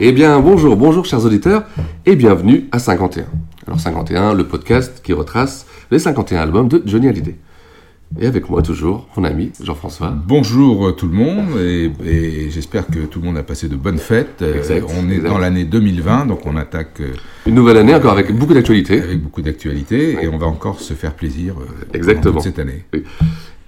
Eh bien, bonjour, bonjour chers auditeurs, et bienvenue à 51. Alors 51, le podcast qui retrace les 51 albums de Johnny Hallyday. Et avec moi toujours, mon ami Jean-François. Bonjour euh, tout le monde et, et j'espère que tout le monde a passé de bonnes fêtes. Euh, Exact, on est exact. dans l'année 2020, donc on attaque euh, Une nouvelle année encore avec beaucoup d'actualités. avec beaucoup d'actualités Oui. et on va encore se faire plaisir Exactement. toute cette année.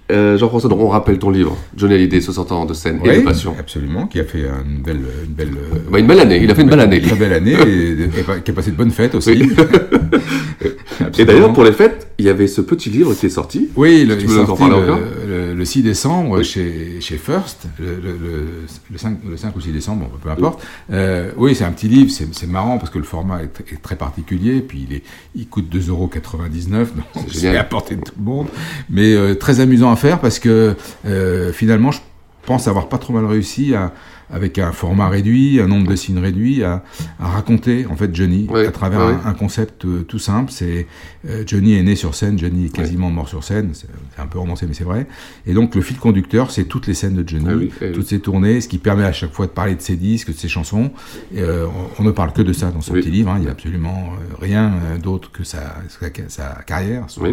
Euh, Jean-François, donc on rappelle ton livre, Johnny Hallyday, 60 ans de scène et de passion. absolument, qui a fait une belle, une belle, euh, Bah, une belle année, il a fait une belle année. très belle année et, et qui a passé de bonnes fêtes aussi. Oui. Et d'ailleurs, pour les fêtes, il y avait ce petit livre qui est sorti. Oui, le, Tu est sorti le, le- le 6 décembre Oui. chez, chez First, le, le- le- le 5, le 5 ou 6 décembre, bon, peu importe. Euh, oui, c'est un petit livre, c'est marrant parce que le format est, est très particulier, puis il, est, il coûte 2,99€, donc c'est à portée de tout le monde, mais euh, très amusant à faire parce que euh, finalement, je pense avoir pas trop mal réussi à avec un format réduit, un nombre de signes réduit, à, à raconter en fait Johnny Oui, à travers oui. un, un concept euh, tout simple. C'est euh, Johnny est né sur scène, Johnny est quasiment mort sur scène. C'est un peu romancé, mais c'est vrai. Et donc le fil conducteur, c'est toutes les scènes de Johnny, Ah oui. toutes ses tournées, ce qui permet à chaque fois de parler de ses disques, de ses chansons. Et, euh, on, on ne parle que de ça dans ce petit livre. hein. Il n'y a absolument rien d'autre que sa, sa, sa carrière, son,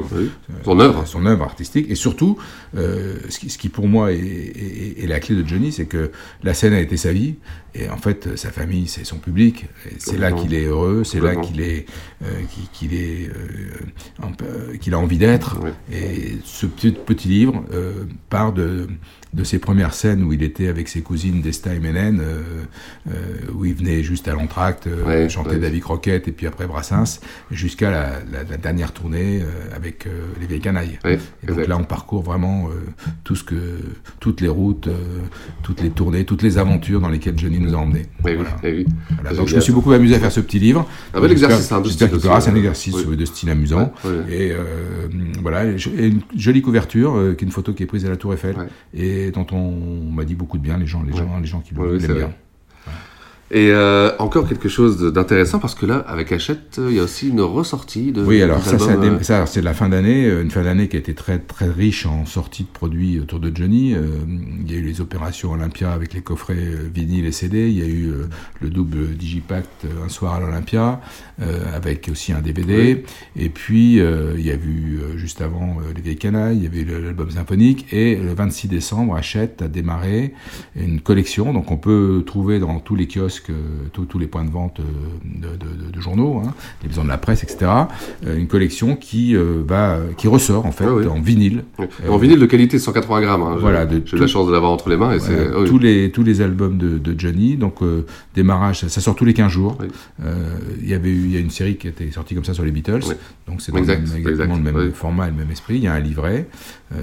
œuvre. son œuvre artistique. Et surtout, ce, qui, ce qui pour moi est, est- est la clé de Johnny, c'est que la scène a été sa vie. Et en fait, sa famille, c'est son public. C'est là qu'il est heureux, c'est là qu'il est, euh, qu'il est, euh, euh, qu'il a envie d'être. Oui. Et ce petit, petit livre euh, part de, de ses premières scènes où il était avec ses cousines Desta et Mélène, euh, euh, où il venait juste à l'entracte, euh, Ouais, chanter ouais. David Croquette et puis après Brassens, jusqu'à la, la- la dernière tournée avec les vieilles canailles. Et donc là, on parcourt vraiment tout ce que, toutes les routes, toutes les tournées, toutes les aventures dans lesquelles Johnny nous a emmenés. Voilà. oui. Voilà. Donc je me suis beaucoup amusé à faire ce petit livre. Un bel J'espère- exercice, hein, de J'espère style qu'il plaira. aussi, C'est un exercice oui. euh, de style amusant. Et euh, voilà, et et une jolie couverture, qui est une photo qui est prise à la Tour Eiffel, Ouais. Et dont on m'a dit beaucoup de bien, les gens, les Ouais. gens, les gens qui Ouais, l'aiment bien. Et euh, encore quelque chose d'intéressant parce que là, avec Hachette, il y a aussi une ressortie de. Oui, alors ça, euh, ça, c'est la fin d'année, euh, une fin d'année qui a été très très riche en sorties de produits autour de Johnny. Euh, il y a eu les opérations Olympia avec les coffrets euh, vinyle et CD. Il y a eu euh, le double Digipact un soir à l'Olympia avec aussi un DVD. Et puis il y a eu juste avant les vieilles canailles, il y avait eu l'album symphonique et le 26 décembre, Hachette a démarré une collection. Donc on peut trouver dans tous les kiosques, tous, les points de vente euh, de, de- de- de journaux, hein, les maisons de la presse, etc. euh, une collection qui euh, qui ressort en fait Ah oui. en vinyle. En vinyle de qualité 180 grammes. hein. J'ai- Voilà, de J'ai eu la chance de l'avoir entre les mains et. Voilà, oui. tous les tous les albums de, de Johnny donc démarrage ça, ça sort tous les 15 jours il y avait eu il y a une série qui était sortie comme ça sur les Beatles donc c'est exactement exact, le même format et le même esprit il y a un livret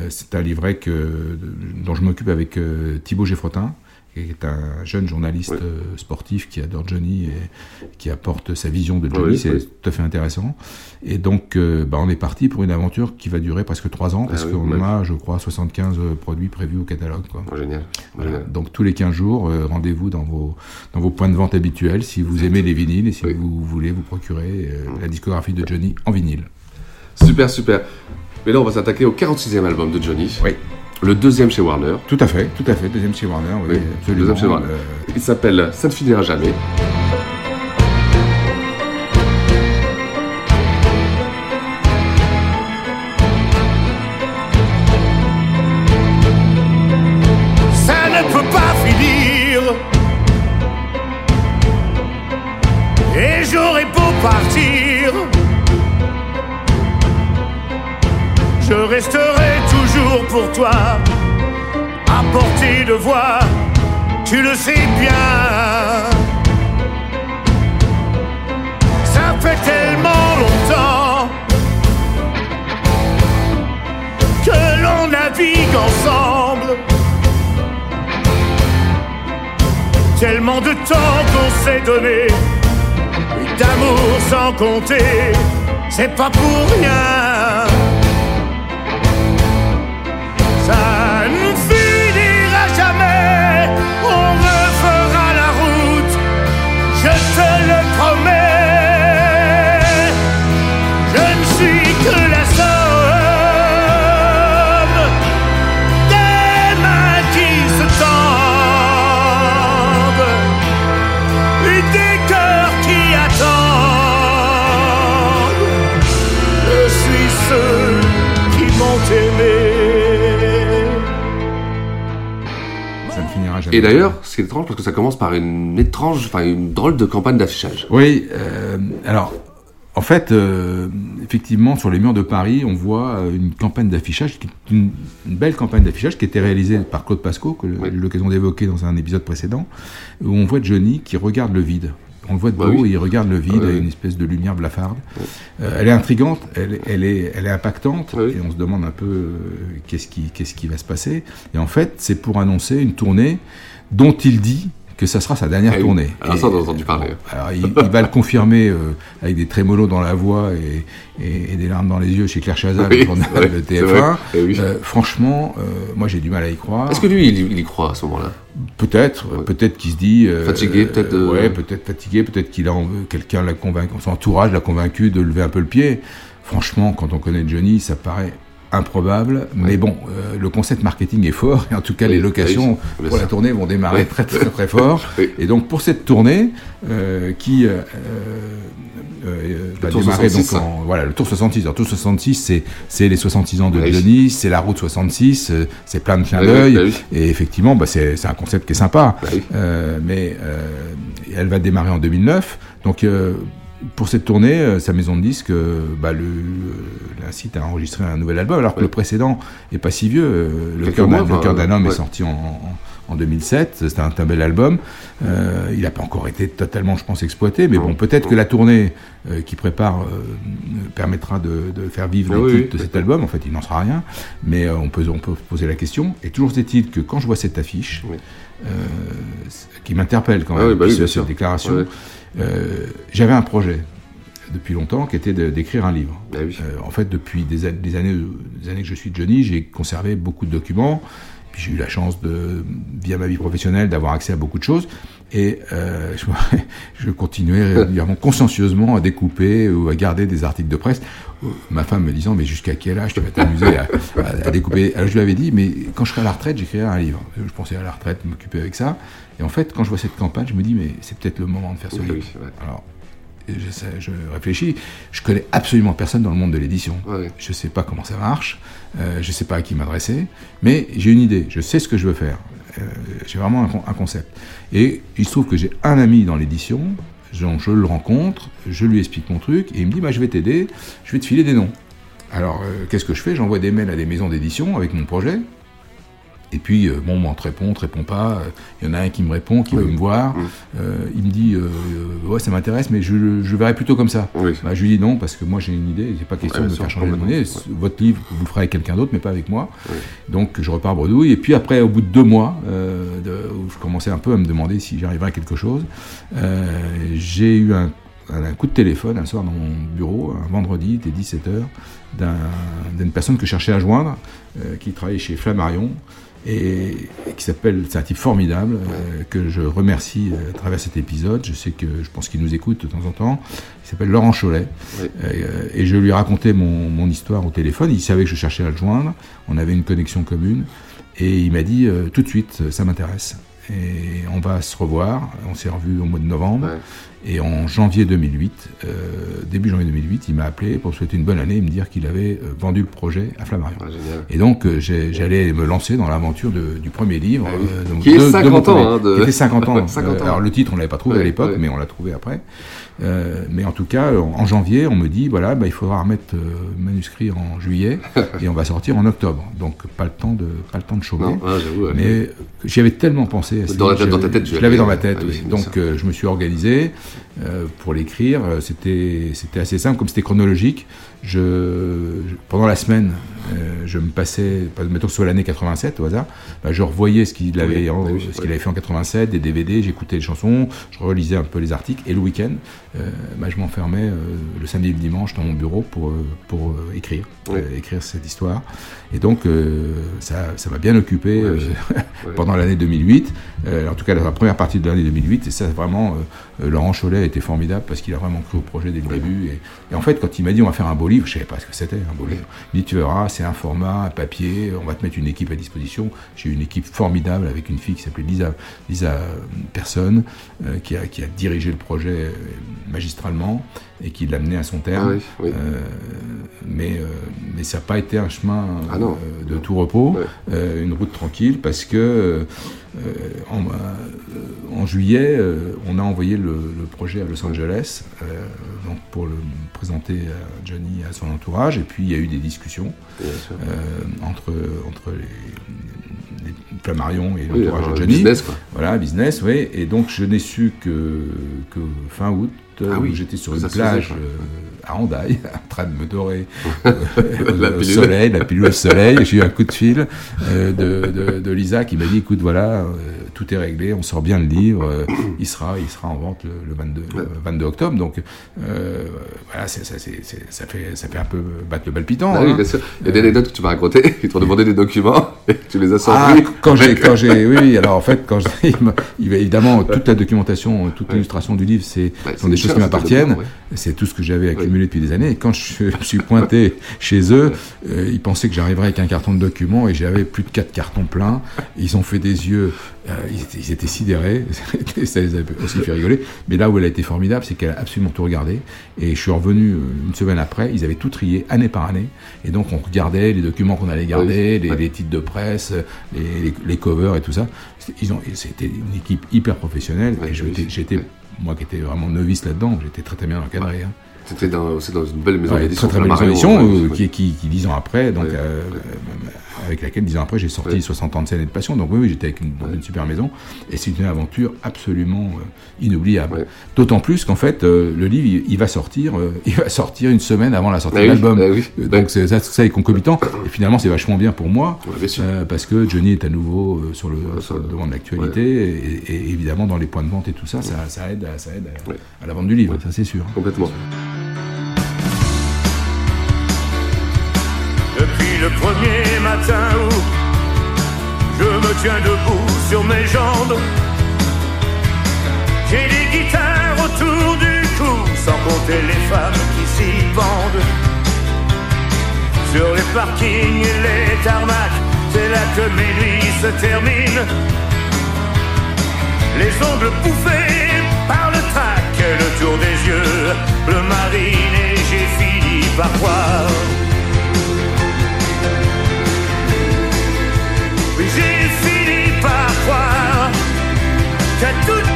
c'est un livret que dont je m'occupe avec Thibaut Geffrotin qui est un jeune journaliste Oui. euh, sportif qui adore Johnny et qui apporte sa vision de Johnny Oui, c'est oui. tout à fait intéressant et donc euh, bah, on est parti pour une aventure qui va durer presque trois ans parce Ah qu'on ouais. a je crois 75 produits prévus au catalogue quoi. Oh, génial. Voilà. Génial. Donc tous les 15 jours, euh, rendez-vous dans vos, dans vos points de vente habituels si vous aimez les vinyles et si vous voulez vous procurer euh, la discographie de Johnny en vinyle. Super, super. Mais là, on va s'attaquer au 46e album de Johnny. Oui. Le deuxième chez Warner. Tout à fait, tout à fait. Deuxième chez Warner, oui, Oui, absolument. deuxième chez Warner. Euh, Il s'appelle Ça ne finira jamais. Ça ne peut pas finir. partir. Je resterai pour toi, à portée de voix, tu le sais bien. Ça fait tellement longtemps que l'on navigue ensemble. Tellement de temps qu'on s'est donné, et d'amour sans compter, c'est pas pour rien. Et d'ailleurs, c'est étrange parce que ça commence par une étrange, enfin une drôle de campagne d'affichage. Oui, euh, alors, en fait, euh, effectivement, sur les murs de Paris, on voit euh, une campagne d'affichage, une belle campagne d'affichage qui a été réalisée par Claude Pasco, que j'ai eu l'occasion d'évoquer dans un épisode précédent, où on voit Johnny qui regarde le vide. On le voit de Bah oui. et il regarde le vide avec ouais. une espèce de lumière blafarde. Euh, elle est intrigante, elle, elle est, elle est impactante, et on se demande un peu euh, qu'est-ce qui, qu'est-ce qui va se passer. Et en fait, c'est pour annoncer une tournée dont il dit que ça sera sa dernière Ah oui. tournée. Alors Et- ça, on a entendu parler. alors, il, il va le confirmer euh, avec des trémolos dans la voix et, et- et des larmes dans les yeux chez Claire Chazal, Oui, le vrai, vrai. TF1. Eh oui. Euh, franchement, euh, moi j'ai du mal à y croire. Est-ce que lui, il, il y croit à ce moment-là? Peut-être, peut-être qu'il se dit. Fatigué, peut-être, ouais, peut-être fatigué, peut-être qu'il a quelqu'un l'a convaincu, son entourage l'a convaincu de lever un peu le pied. Franchement, quand on connaît Johnny, ça paraît improbable, mais bon, euh, le concept marketing est fort, et en tout cas Oui, les locations oui, bien pour la tournée vont démarrer très très très fort. Et donc pour cette tournée, euh, qui euh, va démarrer 66, donc en, voilà le tour 66. Alors tour 66, c'est c'est les 66 ans de. Johnny, c'est la route 66, euh, c'est plein de clins d'œil, bah et effectivement, bah, c'est un concept qui est sympa. Bah mais elle va démarrer en 2009. Donc, pour cette tournée, euh, sa maison de disques euh, bah, l'incite à enregistrer un nouvel album, alors que le précédent est pas si vieux. euh, le cœur d'un, enfin, homme ouais. est sorti en, en- en 2007. C'était un, un bel album. Euh, il n'a pas encore été totalement, je pense, exploité. Mais bon, peut-être que la tournée euh, qui prépare euh, permettra de, de faire vivre Ah les oui, titres oui, de cet album. En fait, il n'en sera rien. Mais on, peut, on peut poser la question. Et toujours est-il que quand je vois cette affiche, qui m'interpelle quand Ah même, oui, bah cette déclaration. Euh, j'avais un projet depuis longtemps qui était de- d'écrire un livre. Bah Euh, en fait, depuis des, années, des années que je suis Johnny, j'ai conservé beaucoup de documents. Puis j'ai eu la chance de, via ma vie professionnelle, d'avoir accès à beaucoup de choses. Et euh, je, je continuais régulièrement, consciencieusement, à découper ou à garder des articles de presse. Euh, Ma femme me disant, mais jusqu'à quel âge tu vas t'amuser à, à- à découper? Alors je lui avais dit, mais quand je serai à la retraite, j'écrirai un livre. Je pensais à la retraite, m'occuper avec ça. Et en fait, quand je vois cette campagne, je me dis, mais c'est peut-être le moment de faire ce Oui, livre. oui. Alors, je, réfléchis, je connais absolument personne dans le monde de l'édition. Ouais. Je sais pas comment ça marche, euh, je sais pas à qui m'adresser, mais j'ai une idée, je sais ce que je veux faire. Euh, j'ai vraiment un, con- un concept. Et il se trouve que j'ai un ami dans l'édition, je le rencontre, je lui explique mon truc, et il me dit, bah, je vais t'aider, je vais te filer des noms. Alors, euh, qu'est-ce que je fais? J'envoie des mails à des maisons d'édition avec mon projet. Et puis, euh, bon, on te répond, on te répond pas. Il y en a un qui me répond, qui veut me voir. Euh, il me dit, euh, ouais, ça m'intéresse, mais je, je verrai plutôt comme ça. Bah, je lui dis non, parce que moi j'ai une idée, c'est pas question Ouais, de me faire changer de monnaie. Votre livre, vous le ferez avec quelqu'un d'autre, mais pas avec moi. Donc, je repars bredouille. Et puis après, au bout de deux mois, de- où je commençais un peu à me demander si j'arriverais à quelque chose, j'ai eu un, coup de téléphone un soir dans mon bureau, un vendredi, il était 17h, d'un- d'une personne que je cherchais à joindre, euh, qui travaillait chez Flammarion, et, et qui s'appelle, c'est un type formidable, euh, que je remercie euh, à travers cet épisode. Je sais que je pense qu'il nous écoute de temps en temps. Il s'appelle Laurent Cholet. Euh, et je lui ai raconté mon, mon histoire au téléphone. Il savait que je cherchais à le joindre. On avait une connexion commune. Et il m'a dit tout de suite, ça m'intéresse. et on va se revoir. On s'est revu au mois de novembre. Et en janvier 2008, euh, début janvier 2008, il m'a appelé pour souhaiter une bonne année et me dire qu'il avait euh, vendu le projet à Flammarion. et donc euh, j'allais me lancer dans l'aventure du premier livre. Ah oui. euh, donc Qui est de- de 50 mon ans, hein, de- Qui était 50 ans. 50 ans. Alors le titre, on l'avait pas trouvé à l'époque, mais on l'a trouvé après. Euh, mais en tout cas, en, en janvier, on me dit voilà, bah, il faudra remettre euh, le manuscrit en juillet et on va sortir en octobre. Donc pas le temps de pas le temps de chômer. Non, ah, ouais. mais euh, j'y avais tellement pensé. à Dans la tête- dans ta je- tête, je l'avais, dans ma ouais. tête. Ah oui, Donc euh, je me suis organisé euh, pour l'écrire. Euh, C'était assez simple, comme c'était chronologique. Je, je- pendant la semaine, euh, je me passais, pas- mettons que ce soit l'année 87 au hasard, bah, je revoyais ce qu'il avait, Oui, en- oui, ce qu'il avait fait en 87, des DVD, j'écoutais les chansons, je relisais un peu les articles, et le week-end, euh, bah, je m'enfermais le samedi et le dimanche dans mon bureau pour, pour écrire, écrire cette histoire. Et donc, ça ça m'a bien occupé pendant l'année 2008, euh, en tout cas la première partie de l'année 2008, et ça vraiment, Laurent Cholet était formidable parce qu'il a vraiment cru au projet dès le début. Et, et en fait, quand il m'a dit on va faire un beau livre, je savais pas ce que c'était un beau livre. Il dit tu verras, c'est un format, un papier, on va te mettre une équipe à disposition. J'ai eu une équipe formidable avec une fille qui s'appelait Lisa, Lisa Personne, euh, qui, a, qui a dirigé le projet euh, magistralement et qui l'a mené à son terme. Ah oui, oui. Euh, mais, euh, mais ça n'a pas été un chemin Ah non. euh, de tout repos, euh, une route tranquille, parce que euh, en, euh, en juillet, euh, on a envoyé le, le projet à Los Angeles euh, donc pour le présenter à Johnny et à son entourage, et puis il y a eu des discussions euh, entre, entre les, les Flammarion et l'entourage de Johnny. business, quoi. Voilà, business, oui. Et donc je n'ai su que, que fin août, Ah où j'étais sur une plage faisait, euh, à Hendaye, en train de me dorer euh, La au pilule. soleil, la pilule au soleil. J'ai eu un coup de fil euh, de, de, de Lisa qui m'a dit écoute, voilà, euh, tout est réglé, on sort bien le livre, euh, il, sera, il sera en vente le, le 22, le 22 octobre. Donc euh, voilà, ça, fait, ça fait un peu battre le palpitant. Ah oui, hein. bien sûr. Il y a des anecdotes que tu m'as racontées. Ils t'ont demandé des documents et tu les as Ah, sortis. quand j'ai, quand j'ai, oui, alors en fait, quand j'ai, évidemment, toute la documentation, toute l'illustration du livre, c'est, Ouais, sont des choses qui m'appartiennent. c'est tout ce que j'avais accumulé depuis des années. Et quand je me suis pointé chez eux, euh, ils pensaient que j'arriverais avec un carton de documents et j'avais plus de quatre cartons pleins. Ils ont fait des yeux, euh, ils, étaient, ils étaient sidérés. ça les a aussi fait rigoler. Mais là où elle a été formidable, c'est qu'elle a absolument tout regardé. Et je suis revenu euh, une semaine après, ils avaient tout trié année par année. Et donc on regardait les documents qu'on allait garder, les, les titres de presse, les, les- les covers et tout ça. C'était- Ils ont, et c'était une équipe hyper professionnelle. et j'étais, moi qui étais vraiment novice là-dedans, j'étais très très bien encadré. hein. C'était dans, une belle maison d'édition. Très très belle maison d'édition, euh, qui, qui, qui, dix ans après, donc, euh, avec laquelle dix ans après j'ai sorti Ouais. 60 ans de scène et de passion. Donc oui, oui j'étais dans une super maison et c'est une aventure absolument euh, inoubliable. D'autant plus qu'en fait euh, le livre il, il va sortir, euh, il va sortir une semaine avant la sortie Ah de oui, l'album. ah oui. Euh, Donc c'est- ça, ça est concomitant. Et finalement c'est vachement bien pour moi parce que Johnny est à nouveau sur le, sur le devant de l'actualité et, et évidemment dans les points de vente et tout ça, ça, ça aide, à, ça aide à, à la vente du livre, ça c'est sûr. Complètement. Depuis le premier matin où je me tiens debout sur mes jambes, j'ai des guitares autour du cou, sans compter les femmes qui s'y pendent. Sur les parkings et les tarmacs, c'est là que mes nuits se terminent. Les ongles bouffés par le trac, le tour des yeux, le marine et j'ai fini par voir. Qu'à toutes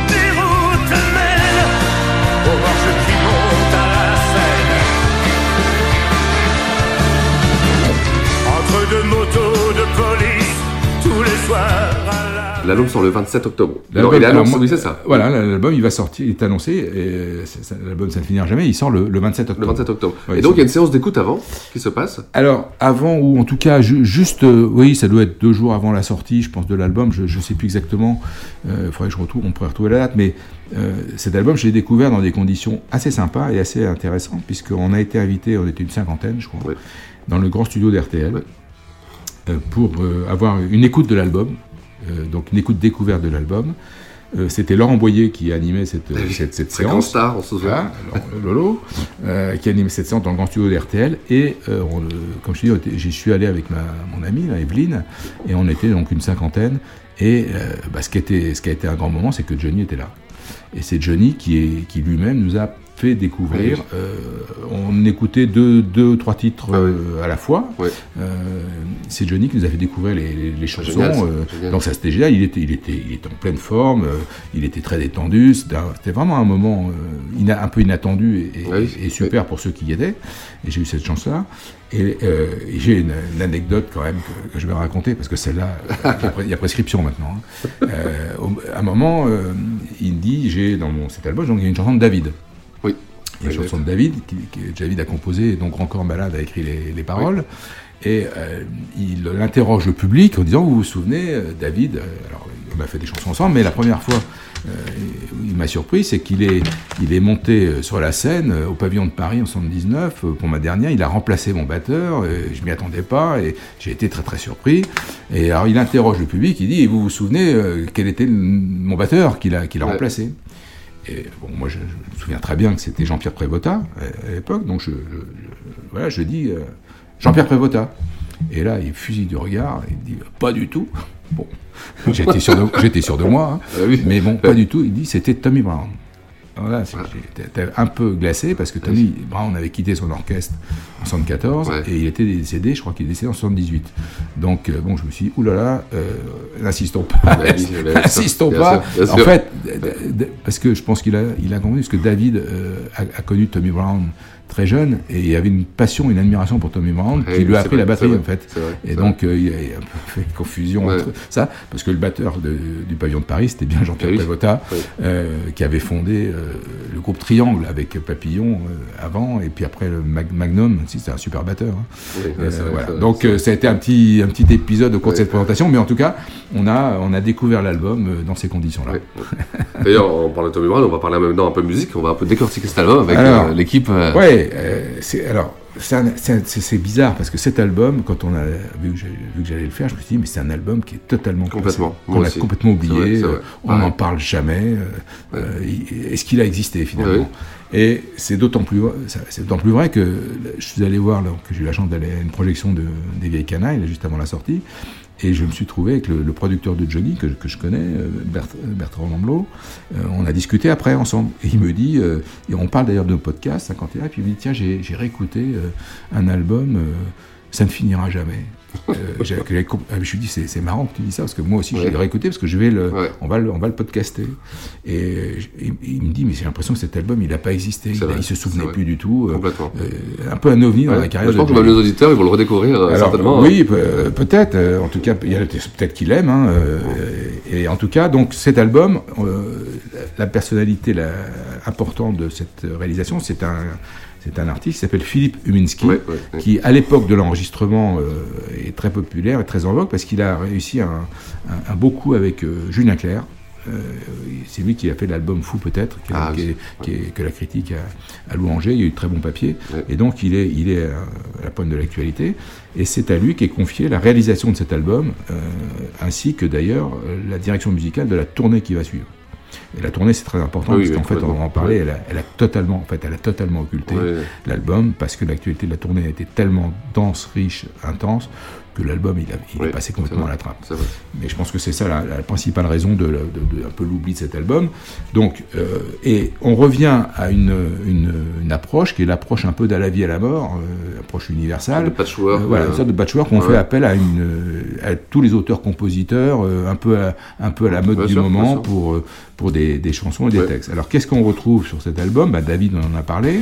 L'album sort le 27 octobre. L'album- il oui, c'est ça. Voilà, l'album il va sortir, il est annoncé, et l'album ça ne finira jamais, il sort le, le 27 octobre. Le 27 octobre. Ouais, et donc, il y a une séance d'écoute avant qui se passe? Alors, avant, ou en tout cas, ju- juste, euh, oui, ça doit être deux jours avant la sortie, je pense, de l'album, je ne sais plus exactement, il faudrait que je retrouve, on pourrait retrouver la date, mais euh, cet album, je l'ai découvert dans des conditions assez sympas et assez intéressantes, puisqu'on a été invité, on était une cinquantaine, je crois, dans le grand studio d'RTL, euh, pour euh, avoir une écoute de l'album, euh, donc une écoute découverte de l'album. Euh, C'était Laurent Boyer qui animait cette, Ah oui, cette, cette séance. star, on se souvient. Voilà, Lolo, euh, qui animait cette séance dans le grand studio d'RTL. Et euh, on, euh, comme je te dis, j'y suis allé avec ma, mon amie, là, Evelyne, et on était donc une cinquantaine. Et bah, ce, qui était, ce qui a été un grand moment, c'est que Johnny était là. Et c'est Johnny qui, est, qui lui-même nous a fait découvrir. Oui. euh, on écoutait deux, deux trois titres euh, à la fois. Euh, c'est Johnny qui nous a fait découvrir les, les- les chansons. Génial, génial. donc ça c'était génial. Il était, il était, il était en pleine forme. il était très détendu. C'était vraiment un moment un peu inattendu et, et- Oui, et super pour ceux qui y étaient. Et j'ai eu cette chance-là. Et, euh, et j'ai une, une anecdote quand même que, que je vais raconter parce que celle-là, il y a prescription maintenant. hein. Euh, au- à un moment, euh, il me dit, j'ai dans mon cet album, donc il y a une chanson de David. Oui. Il y a une Oui, chanson de David, qui, que David a composé, et donc Corps Malade a écrit les, les paroles. Et euh, il interroge le public en disant Vous vous souvenez, euh, David, euh, alors on a fait des chansons ensemble, mais la première fois euh, où il m'a surpris, c'est qu'il est, il est monté sur la scène au pavillon de Paris en 79 euh, pour ma dernière. Il a remplacé mon batteur, euh, je m'y attendais pas et j'ai été très très surpris. Et alors il interroge le public, il dit Et vous vous souvenez quel était mon batteur qu'il a, qu'il a Ouais. remplacé? Et bon, moi, je, je me souviens très bien que c'était Jean-Pierre Prévotat à, à l'époque, donc je, voilà, je dis euh, Jean-Pierre Prévotat. Et là, il fusille du regard, il dit pas du tout. Bon, j'étais sûr de, j'étais sûr de moi, hein. Ah mais bon, pas du tout. Il dit c'était Tommy Brown. Alors là, c'est- j'étais un peu glacé parce que Tommy Brown avait quitté son orchestre en 74 Ouais. et il était décédé, je crois qu'il est décédé en 78. Donc, euh, bon, je me suis dit, oulala, euh, n'insistons pas, oui, bien sûr, n'insistons bien pas. sûr, En fait, parce que je pense qu'il a, il a compris, parce que David euh, a, a connu Tommy Brown très jeune et il y avait une passion, une admiration pour Tommy Brown qui lui a c'est appris la batterie c'est en fait. c'est et c'est donc euh, il y a un peu fait confusion entre ça, parce que le batteur de- du pavillon de Paris c'était bien Jean-Pierre Oui. euh, qui avait fondé euh, le groupe Triangle avec Papillon avant et puis après le Mag- Magnum, aussi c'était un super batteur. hein. C'est c'est Donc c'est ça a été un petit, un petit épisode au cours de cette présentation, mais en tout cas on a, on a découvert l'album dans ces conditions-là. D'ailleurs, on parle de Tommy Brown, on va parler maintenant un peu musique, on va un peu décortiquer cet album avec l'équipe. Ouais, euh, c'est alors c'est bizarre parce que cet album, quand on a vu que j'ai- vu que j'allais le faire, je me suis dit mais c'est un album qui est totalement Complètement, complètement oublié, vrai, euh, on n'en parle jamais. euh, Est-ce qu'il a existé finalement Et c'est d'autant plus c'est d'autant plus vrai que je suis allé voir que j'ai eu la chance d'aller à une projection de des vieilles canailles juste avant la sortie. Et je me suis trouvé avec le, producteur de Johnny, que, je- connais, euh, Bert- Bertrand Lamblot. Euh, on a discuté après ensemble. Et il me dit, euh, et on parle d'ailleurs de nos podcasts, 51, et puis il me dit, tiens, j'ai réécouté euh, un album, ça ne finira jamais. Euh, ah, je me suis dit, c'est marrant que tu dis ça, parce que moi aussi, je Ouais. l'ai réécouté, parce que je vais le, Ouais. on, va le, on va le podcaster. Et il, me dit, mais j'ai l'impression que cet album, il n'a pas existé, il, il se souvenait plus du tout. euh, Complètement. euh, un peu un ovni dans la carrière Je pense de que même les auditeurs, ils vont le redécouvrir Alors, certainement. Oui, euh, peut-être. en tout cas, peut-être qu'il aime. hein, et en tout cas, donc cet album, la personnalité la, importante de cette réalisation, c'est un, c'est un artiste qui s'appelle Philippe Uminski, Ouais, ouais, ouais. qui, à l'époque de l'enregistrement, euh, est très populaire et très en vogue parce qu'il a réussi un, un- un beau coup avec euh, Julien Clerc. Euh, c'est lui qui a fait l'album Fou peut-être, Ah, que la critique a, a louangé. Il y a eu de très bons papiers. Et donc il est, il est à la pointe de l'actualité. Et c'est à lui qu'est confiée la réalisation de cet album, ainsi que d'ailleurs la direction musicale de la tournée qui va suivre. Et la tournée c'est très important Oui, parce qu'en fait on va en parler. Ouais. Elle, a, elle a totalement, en fait, elle a totalement occulté l'album parce que l'actualité de la tournée a été tellement dense, riche, intense que l'album il, a- il Ouais, est passé complètement à la trappe. Mais je pense que c'est ça la, la principale raison de, de- de un peu l'oubli de cet album. Donc, euh, et on revient à une, une, une approche qui est l'approche un peu d'à la vie à la mort, euh, approche universelle. Le patchwork, Euh, voilà, euh, une sorte de patchwork où on ouais. fait appel à, une, à tous les auteurs-compositeurs, un, peu à, un peu à la mode Bien du sûr, moment pour, pour des, des chansons et des textes. Alors, qu'est-ce qu'on retrouve sur cet album? Bah, David on en a parlé.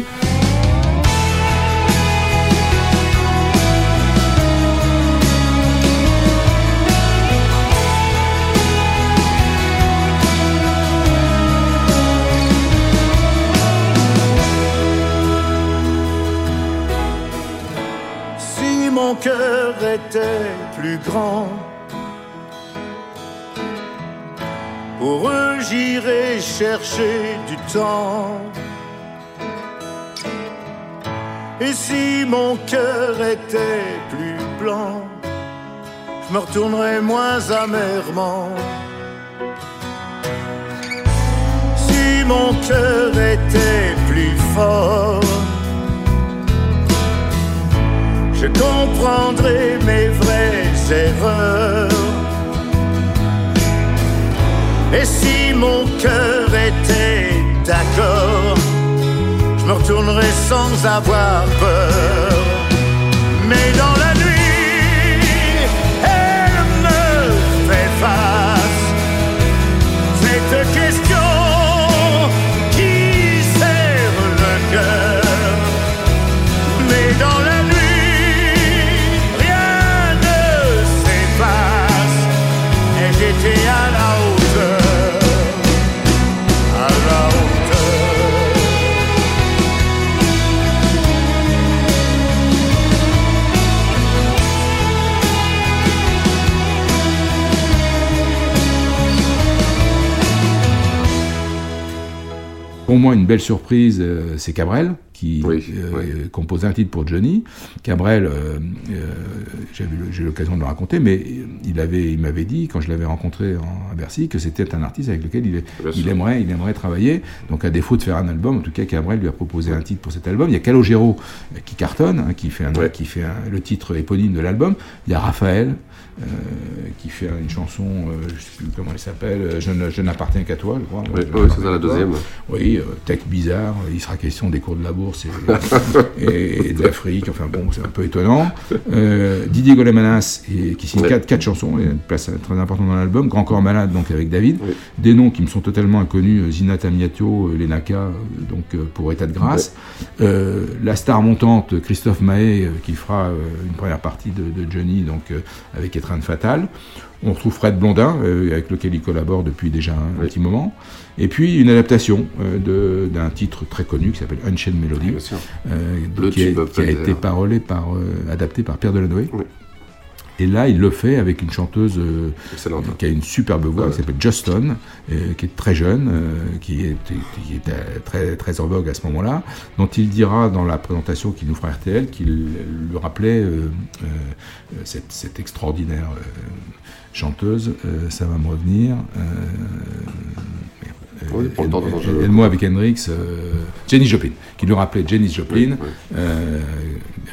J'irais chercher du temps. Et si mon cœur était plus blanc, je me retournerais moins amèrement. si mon cœur était plus fort, je comprendrais mes vraies erreurs. Et si mon cœur était d'accord, je me retournerais sans avoir peur. Moi, une belle surprise, euh, c'est Cabrel, qui euh, composait un titre pour Johnny. Cabrel, euh, j'ai eu- l'occasion de le raconter, mais il avait, il m'avait dit, quand je l'avais rencontré en, à Bercy, que c'était un artiste avec lequel il, aimerait, il aimerait travailler. Donc, à défaut de faire un album, en tout cas, Cabrel lui a proposé un titre pour cet album. Il y a Calogero qui cartonne, hein, qui fait, un, qui fait un- le titre éponyme de l'album. Il y a Raphaël. Euh, qui fait une chanson, euh, je ne sais plus comment elle s'appelle, euh, je, n'appartiens qu'à toi, je crois. Oui, oui, c'est ça, la deuxième. Oui, texte bizarre, il sera question des cours de la bourse et, et, et de l'Afrique, enfin bon, c'est un peu étonnant. Didier Golemanas, et- qui signe Ouais. quatre, quatre chansons, il a une place très importante dans l'album. Grand Corps Malade, donc avec David. Des noms qui me sont totalement inconnus, Zina Tamiato, Lenaka, donc pour État de grâce. Euh, la star montante, Christophe Mahé, qui fera une première partie de, de Johnny, donc avec Étreinte Fatale. On retrouve Fred Blondin, euh, avec lequel il collabore depuis déjà un, petit moment. Et puis une adaptation euh, d'un titre très connu qui s'appelle Unchained Melody, euh, qui, a, qui été parolé par, adapté par Pierre Delanoë. Et là, il le fait avec une chanteuse euh, qui a une superbe voix, qui s'appelle Justin, euh, qui est très jeune, euh, qui est, qui est très, très en vogue à ce moment-là, dont il dira dans la présentation qu'il nous fera RTL qu'il lui rappelait cette, cette extraordinaire chanteuse, ça va me revenir. Oui, avec Hendrix, euh, Jenny Joplin, qui lui rappelait Jenny Joplin, Oui, oui. euh,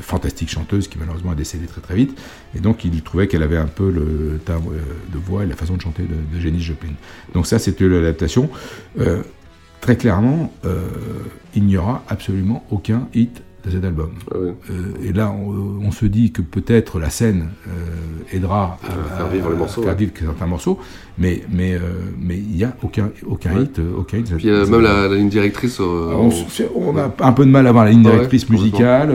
fantastique chanteuse qui malheureusement a décédé très très vite, et donc il trouvait qu'elle avait un peu le timbre euh, de voix et la façon de chanter de, de Jenny Joplin. Donc ça c'était l'adaptation. Euh, très clairement, il n'y aura absolument aucun hit de cet album. Euh, et là, on, on se dit que peut-être la scène euh, aidera à, faire vivre les morceaux, faire ouais. vivre certains morceaux, mais mais euh, mais il n'y a aucun aucun Ouais. hit, aucun hit. Puis même la, la ligne directrice. euh, on, a un peu de mal à avoir la ligne directrice musicale.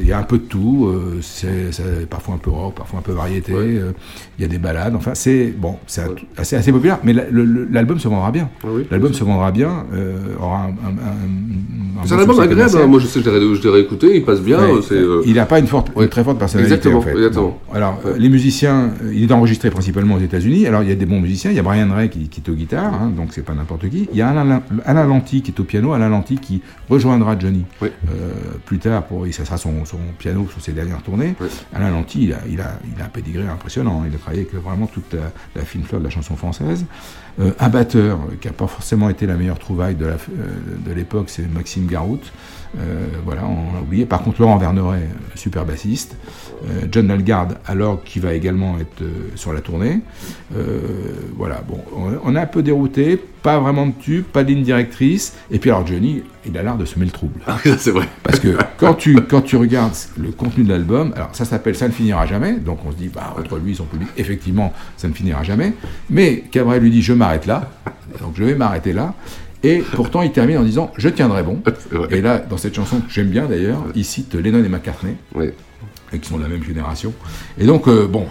Il y a un peu de tout. c'est parfois un peu rock, parfois un peu variété. Il y a des balades. Enfin, c'est bon, c'est assez, assez populaire. Mais la- l'album se vendra bien. l'album se vendra bien. aura un, un- un- un C'est un album agréable. hein. Moi, je sais, je l'ai réécouté, il passe bien. Ouais, euh, Il n'a pas une, forte, une très forte personnalité. Exactement, en fait. exactement. Bon, alors, les musiciens, il est enregistré principalement aux États-Unis. Alors, il y a des bons musiciens. Il y a Brian Ray qui, qui est aux guitares, hein, donc c'est pas n'importe qui. Il y a Alain, Alain Lanty qui est au piano. Alain Lanty qui rejoindra Johnny euh, plus tard. Pour, et ça sera son, son piano sur ses dernières tournées. Alain Lanty, il a, il, a, il a un pedigree impressionnant. Il a travaillé avec vraiment toute la, la fine fleur de la chanson française. Euh, un batteur qui n'a pas forcément été la meilleure trouvaille de, l'époque, c'est Maxime Garout. Euh, voilà, on l'a oublié. Par contre, Laurent Verneret, super bassiste. Euh, John Dalgard, alors qui va également être euh, sur la tournée. Voilà, bon, on, on est un peu dérouté, pas vraiment de tube, pas de ligne directrice. Et puis alors Johnny, il a l'art de semer le trouble. c'est vrai. Parce que quand tu, quand tu regardes le contenu de l'album, alors ça s'appelle Ça ne finira jamais, donc on se dit, bah, entre lui et son public, effectivement, ça ne finira jamais. Mais Cabrel lui dit, je m'arrête là, donc je vais m'arrêter là. Et pourtant, il termine en disant Je tiendrai bon. Et là, dans cette chanson que j'aime bien d'ailleurs, il cite Lennon et McCartney, et qui sont de la même génération. Et donc, euh, bon,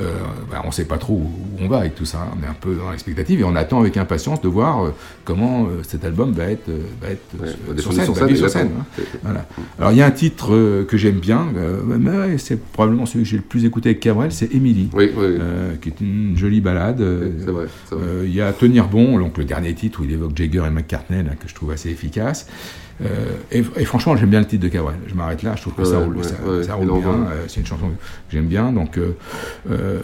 euh, bah, on ne sait pas trop où on va avec tout ça. On est un peu dans l'expectative et on attend avec impatience de voir euh, comment euh, cet album va être, va être Ouais, sur- scène. sur scène, sur hein. Voilà. Alors, il y a un titre que j'aime bien, mais c'est probablement celui que j'ai le plus écouté avec Cabrel, c'est Émilie, qui est une jolie balade. Il y a Tenir bon, donc le dernier titre où il évoque Jagger et McCartney, là, que je trouve assez efficace. Euh, et, et franchement, j'aime bien le titre de Cabrel. Je m'arrête là, je trouve que Ouais, ça roule, ouais, ça, ouais, ça il roule en bien. euh, c'est une chanson que j'aime bien. Donc, euh,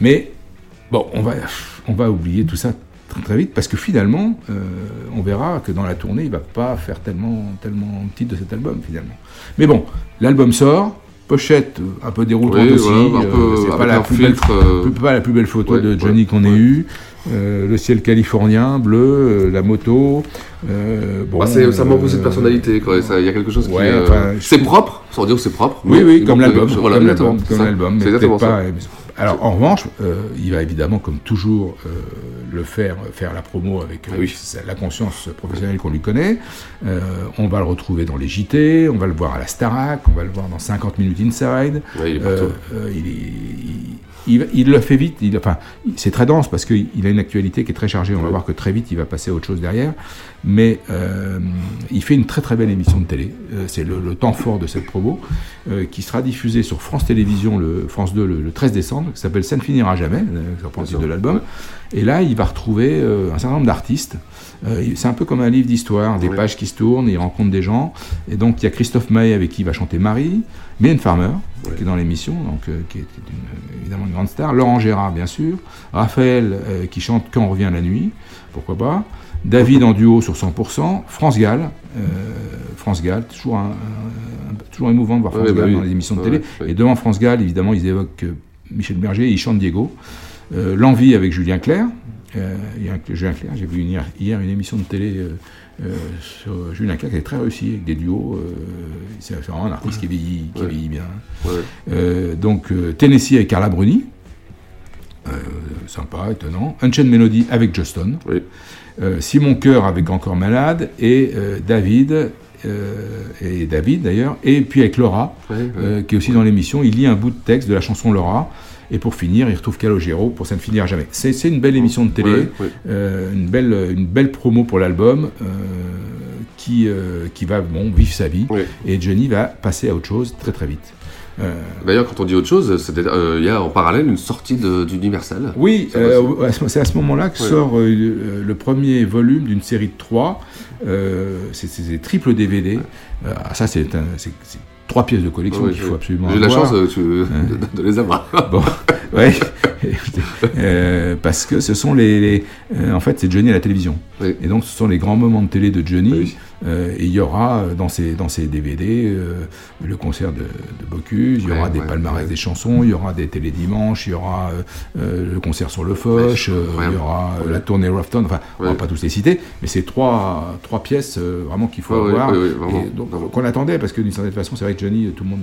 mais bon, on va, on va oublier tout ça très, très vite, parce que finalement, euh, on verra que dans la tournée, il va pas faire tellement, tellement de titres de cet album, finalement. Mais bon, l'album sort, pochette un peu déroutante Oui, aussi, euh, c'est pas la, plus belle, euh, pas la plus belle photo ouais, de Johnny ouais, qu'on ait eue. Euh, le ciel californien, bleu, euh, la moto. euh, bon, Bah, c'est- ça manque aussi de personnalité, Il y a quelque chose qui. Ouais, enfin, c'est propre, sans dire que c'est propre. Oui, oui, comme l'album, voilà, comme l'album, C'est exactement ça. pas- Alors, en revanche, euh, il va évidemment, comme toujours, euh, le faire, faire la promo avec euh, la conscience professionnelle qu'on lui connaît. On va le retrouver dans les JT, on va le voir à la Starac, on va le voir dans 50 minutes Inside. Ouais, il est partout. Il, est- il- il- il le fait vite. Il, enfin, c'est très dense parce qu'il a une actualité qui est très chargée. On va voir que très vite, il va passer à autre chose derrière. Mais euh, il fait une très très belle émission de télé. Euh, c'est le, le temps fort de cette promo euh, qui sera diffusée sur France Télévisions, le France 2, le, le 13 décembre, qui s'appelle Ça ne finira jamais, titre de l'album. Et là, il va retrouver un certain nombre d'artistes. C'est un peu comme un livre d'histoire, des pages qui se tournent, il rencontre des gens. Et donc, il y a Christophe Maé avec qui il va chanter Marie, Mylène Farmer, qui est dans l'émission, donc euh, qui est une- évidemment une grande star. Laurent Gérard, bien sûr. Raphaël, euh, qui chante Quand revient la nuit, pourquoi pas. David en duo sur 100%. France Gall, euh, France Gall, toujours, un- un- toujours émouvant de voir France Ouais, bah Gall oui. dans les émissions de télé. ouais. Et devant France Gall, évidemment, ils évoquent Michel Berger et ils chantent Diego. L'envie avec Julien Clerc. Julien Clerc, j'ai vu une- hier, une émission de télé sur Julien Clerc qui est très réussi avec des duos. euh, c'est vraiment un artiste qui vieillit, qui Ouais. vieillit bien. Ouais. Euh, donc euh, Tennessee avec Carla Bruni. Euh, sympa, étonnant. Unchained Melody avec Justin. Euh, Simon Cœur avec Encore Malade. Et euh, David. euh, et David d'ailleurs. Et puis avec Laura, euh, qui est aussi dans l'émission. Il lit un bout de texte de la chanson Laura. Et pour finir, il retrouve Calogero pour ça ne finira jamais. C'est une belle émission de télé, Ouais, ouais. euh, une, belle, une belle promo pour l'album euh, qui, euh, qui va bon, vivre sa vie. Et Johnny va passer à autre chose très très vite. Euh, D'ailleurs, quand on dit autre chose, euh, il y a en parallèle une sortie d'Universal. Oui, euh, c'est à ce moment-là que Ouais. sort le, premier volume d'une série de trois. C'est des triple DVD. Ça, c'est trois pièces de collection Ouais, qu'il faut absolument J'ai eu la chance tu- de, de les avoir. Bon, ouais. Euh, parce que ce sont les, les- euh, en fait, c'est Johnny à la télévision. Et donc, ce sont les grands moments de télé de Johnny. Euh, et il y aura euh, dans ces, dans ces DVD euh, le concert de, de Bocuse, il y aura des ouais, palmarès des chansons, il y aura des télé dimanches, il y aura euh, le concert sur le Foch, il y aura la tournée Rafton. Enfin, on va pas tous les citer, mais c'est trois, trois pièces vraiment qu'il faut avoir. qu'on attendait parce que d'une certaine façon, c'est vrai que Johnny, tout le monde,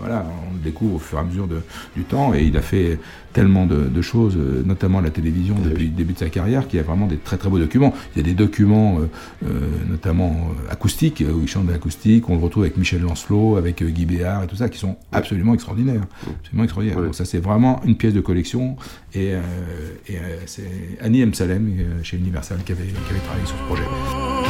voilà, on le découvre au fur et à mesure de, du temps et il a fait tellement de, de choses, euh, notamment à la télévision depuis le début de sa carrière, qu'il y a vraiment des très très beaux documents. Il y a des documents, euh, euh, notamment euh, acoustiques, où il chante de l'acoustique. On le retrouve avec Michel Lancelot, avec Guy Béard et tout ça, qui sont absolument extraordinaires. Absolument extraordinaires. Donc ça, c'est vraiment une pièce de collection. Et, euh, et, euh, c'est Annie M. Salem, chez Universal, qui avait, qui avait travaillé sur ce projet.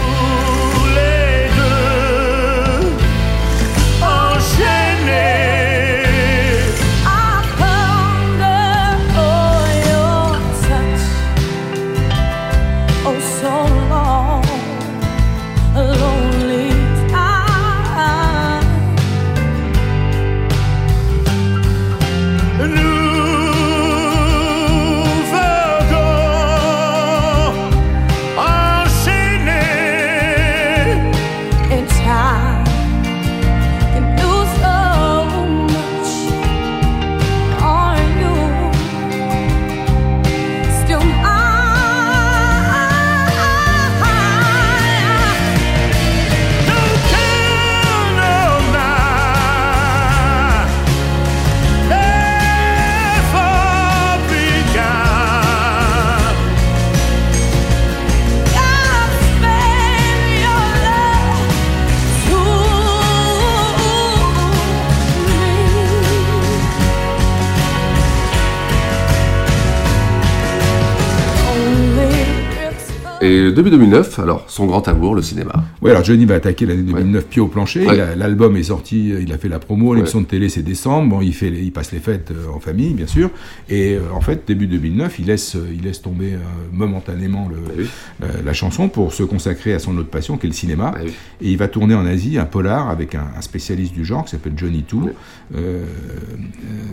Début 2009, alors son grand amour, le cinéma. Oui, alors Johnny va attaquer l'année 2009 pied au plancher. Ouais. L'album est sorti, il a fait la promo, l'émission Ouais. de télé c'est décembre. Bon, il fait, il passe les fêtes euh, en famille, bien sûr. Et euh, en fait, début 2009, il laisse, euh, il laisse tomber euh, momentanément le, la, la chanson pour se consacrer à son autre passion, qui est le cinéma. Et il va tourner en Asie un polar avec un, un spécialiste du genre qui s'appelle Johnny Too. Euh, euh,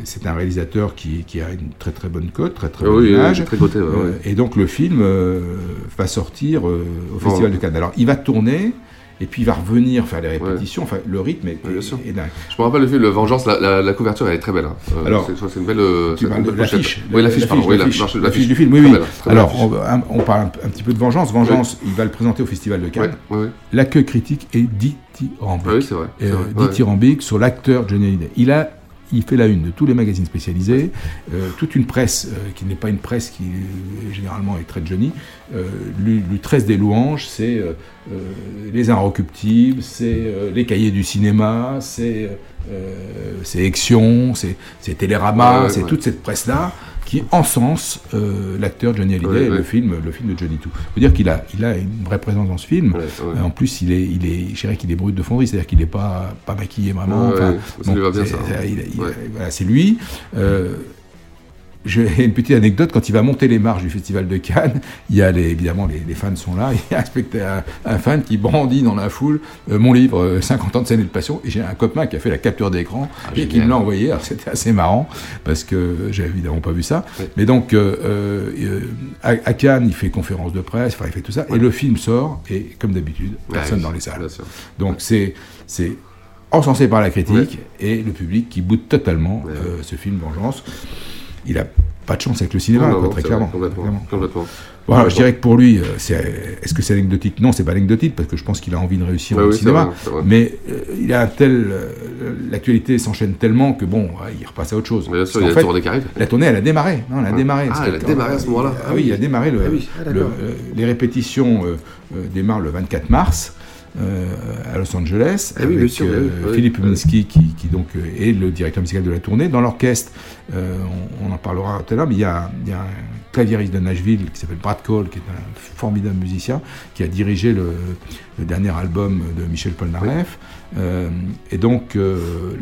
c'est un réalisateur qui, qui a une très très bonne cote, très très Ah bonne image. très Euh, ouais. et donc le film euh, va sortir euh, au Festival de Cannes. Alors il va tourner. Et puis il va revenir faire les répétitions. Enfin, le rythme est, est- est dingue. Je me rappelle le film Le Vengeance, la, la- la couverture elle est très belle. hein. Euh, Alors, c'est une belle. euh, Tu parles de l'affiche. Oui, l'affiche, pardon. Oui, la- du film, oui, oui. belle, Alors, on, parle un, un petit peu de Vengeance. Vengeance, il va le présenter au Festival de Cannes. Ouais, ouais, ouais. L'accueil critique est dithyrambique. Ah oui, c'est vrai, Euh, vrai, ouais. dithyrambique sur l'acteur Johnny Hallyday. Il a il fait la une de tous les magazines spécialisés, euh, toute une presse euh, qui n'est pas une presse qui euh, généralement est très Johnny, euh, lui, lui tresse des louanges, c'est les Inrecuptibles, c'est les cahiers du cinéma, c'est c'est Action, c'est Télérama, c'est toute cette presse-là qui encense euh, l'acteur Johnny Hallyday Ouais, et ouais. le film, le film de Johnny Too. faut dire qu'il a, il a une vraie présence dans ce film. Euh, En plus, il est, il est, je dirais qu'il est brut de fonderie, c'est-à-dire qu'il n'est pas, pas maquillé vraiment. Ça lui va bien, c'est- ça. hein. voilà, c'est lui. Euh, j'ai une petite anecdote, quand il va monter les marches du Festival de Cannes, il y a les, évidemment les, les fans sont là, il y a un, fan qui brandit dans la foule euh, mon livre euh, 50 ans de scène et de passion, et j'ai un copain qui a fait la capture d'écran Ah, et qui me l'a envoyé, alors c'était assez marrant, parce que j'avais évidemment pas vu ça, mais donc euh, euh, à, à Cannes il fait conférence de presse, enfin il fait tout ça, et le film sort, et comme d'habitude, personne Ouais, dans les salles. Donc c'est c'est encensé par la critique et le public qui boude totalement ce film Vengeance. Il a pas de chance avec le cinéma, Non, quoi, non, très clairement. vrai, complètement. Voilà, je dirais que pour lui, euh, est-ce que c'est anecdotique? Non, c'est pas anecdotique parce que je pense qu'il a envie de réussir Ouais, au oui, cinéma. vrai. Mais euh, il a un tel, euh, l'actualité s'enchaîne tellement que bon, ouais, il repasse à autre chose. Bien sûr, il y a la fait, tournée qui arrive. La tournée, elle a démarré. Non, elle a démarré. Ah, elle a démarré à ce moment-là. Ah oui, il a démarré. Le, Ah oui, ah, le- d'accord. les répétitions euh, démarrent le 24 mars. Euh, à Los Angeles Ah oui, bien avec sûr, euh, oui, Philippe oui. Minsky qui, qui donc euh, est le directeur musical de la tournée dans l'orchestre euh, on, on en parlera tout à l'heure mais il y a, il y a un claviériste de Nashville qui s'appelle Brad Cole qui est un formidable musicien qui a dirigé le, le dernier album de Michel Polnareff et donc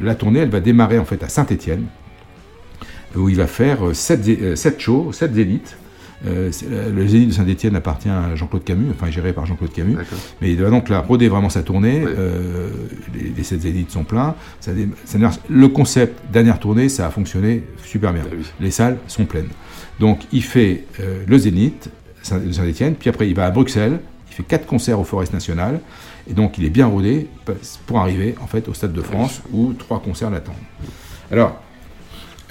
la tournée elle va démarrer en fait à Saint-Étienne où il va faire 7 shows, 7 zéniths. Euh, le Zénith de Saint-Etienne appartient à Jean-Claude Camus, enfin géré par Jean-Claude Camus. Mais il va donc là roder vraiment sa tournée. Euh, les, les 7 Zéniths sont pleins. Ça ça le concept dernière tournée, ça a fonctionné super bien. Les salles sont pleines. Donc il fait euh, le Zénith de Saint-Etienne, puis après il va à Bruxelles. Il fait quatre concerts au Forest National. Et donc il est bien rodé pour arriver en fait au Stade de France où trois concerts l'attendent. Alors,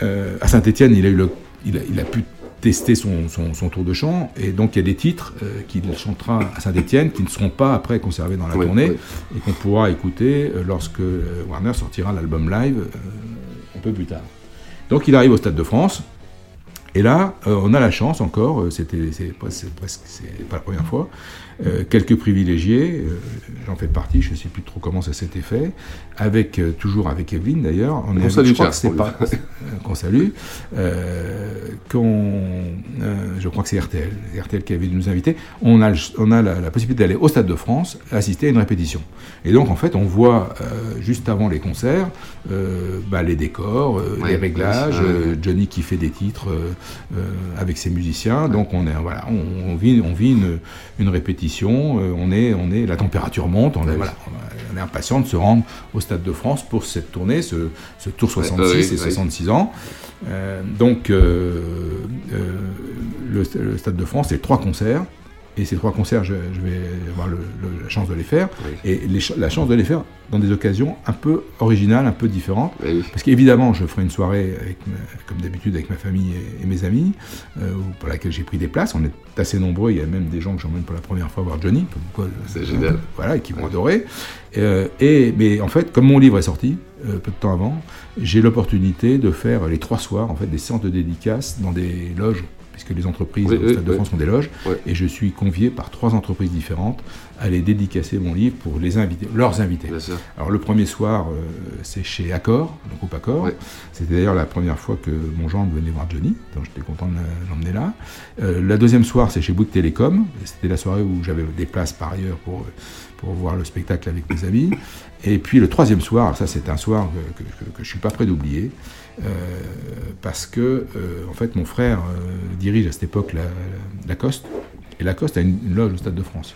à Saint-Etienne, il a, eu le, il, a, il a pu tester son, son- son tour de chant, et donc il y a des titres euh, qu'il chantera à Saint-Etienne qui ne seront pas après conservés dans la Oui, tournée, oui. et qu'on pourra écouter euh, lorsque euh, Warner sortira l'album live euh, un peu plus tard. Donc il arrive au Stade de France, et là, on a la chance encore, c'était presque c'est pas la première fois, euh, quelques privilégiés, euh, j'en fais partie, je ne sais plus trop comment ça s'était fait, avec euh, toujours avec Evelyne d'ailleurs, on est salue, je crois que c'est pas qu'on salue, qu'on, je crois que c'est RTL, RTL qui avait dû nous inviter, on a, on a la, la possibilité d'aller au Stade de France assister à une répétition. Et donc en fait on voit juste avant les concerts bah, les décors, Ouais, les réglages, ouais, Johnny qui fait des titres avec ses musiciens, donc on est voilà, on, on vit, on vit une, une répétition, euh, on est, on est, la température monte, on est, voilà, on est impatient de se rendre au Stade de France pour cette tournée, ce, ce tour 66 Ouais, ouais, et ouais. 66 ans. Euh, donc euh, le, le Stade de France, c'est trois concerts. Et ces trois concerts, je, je vais avoir le- le- la chance de les faire. Et les la chance de les faire dans des occasions un peu originales, un peu différentes. Parce qu'évidemment, je ferai une soirée, avec ma- comme d'habitude, avec ma famille et, et mes amis, euh, pour laquelle j'ai pris des places. On est assez nombreux. Il y a même des gens que j'emmène pour la première fois voir Johnny. quoi, C'est euh, génial. Voilà, et qui vont adorer. Euh, et, mais en fait, comme mon livre est sorti, euh, peu de temps avant, j'ai l'opportunité de faire les trois soirs, en fait, des séances de dédicaces dans des loges puisque les entreprises Oui, au oui, Stade de oui. France ont des loges, et je suis convié par trois entreprises différentes à aller dédicacer mon livre pour les invités, leurs invités. Alors le premier soir, euh, c'est chez Accor, le groupe Accor. C'était d'ailleurs la première fois que mon gendre venait voir Johnny, donc j'étais content de l'emmener là. Euh, la deuxième soir, c'est chez Bouygues Télécom. C'était la soirée où j'avais des places par ailleurs pour, pour voir le spectacle avec mes amis. Et puis le troisième soir, ça c'est un soir que, que, que- que je suis pas prêt d'oublier, parce que euh, en fait mon frère euh, dirige à cette époque la, la- Lacoste, et Lacoste a une, loge au Stade de France.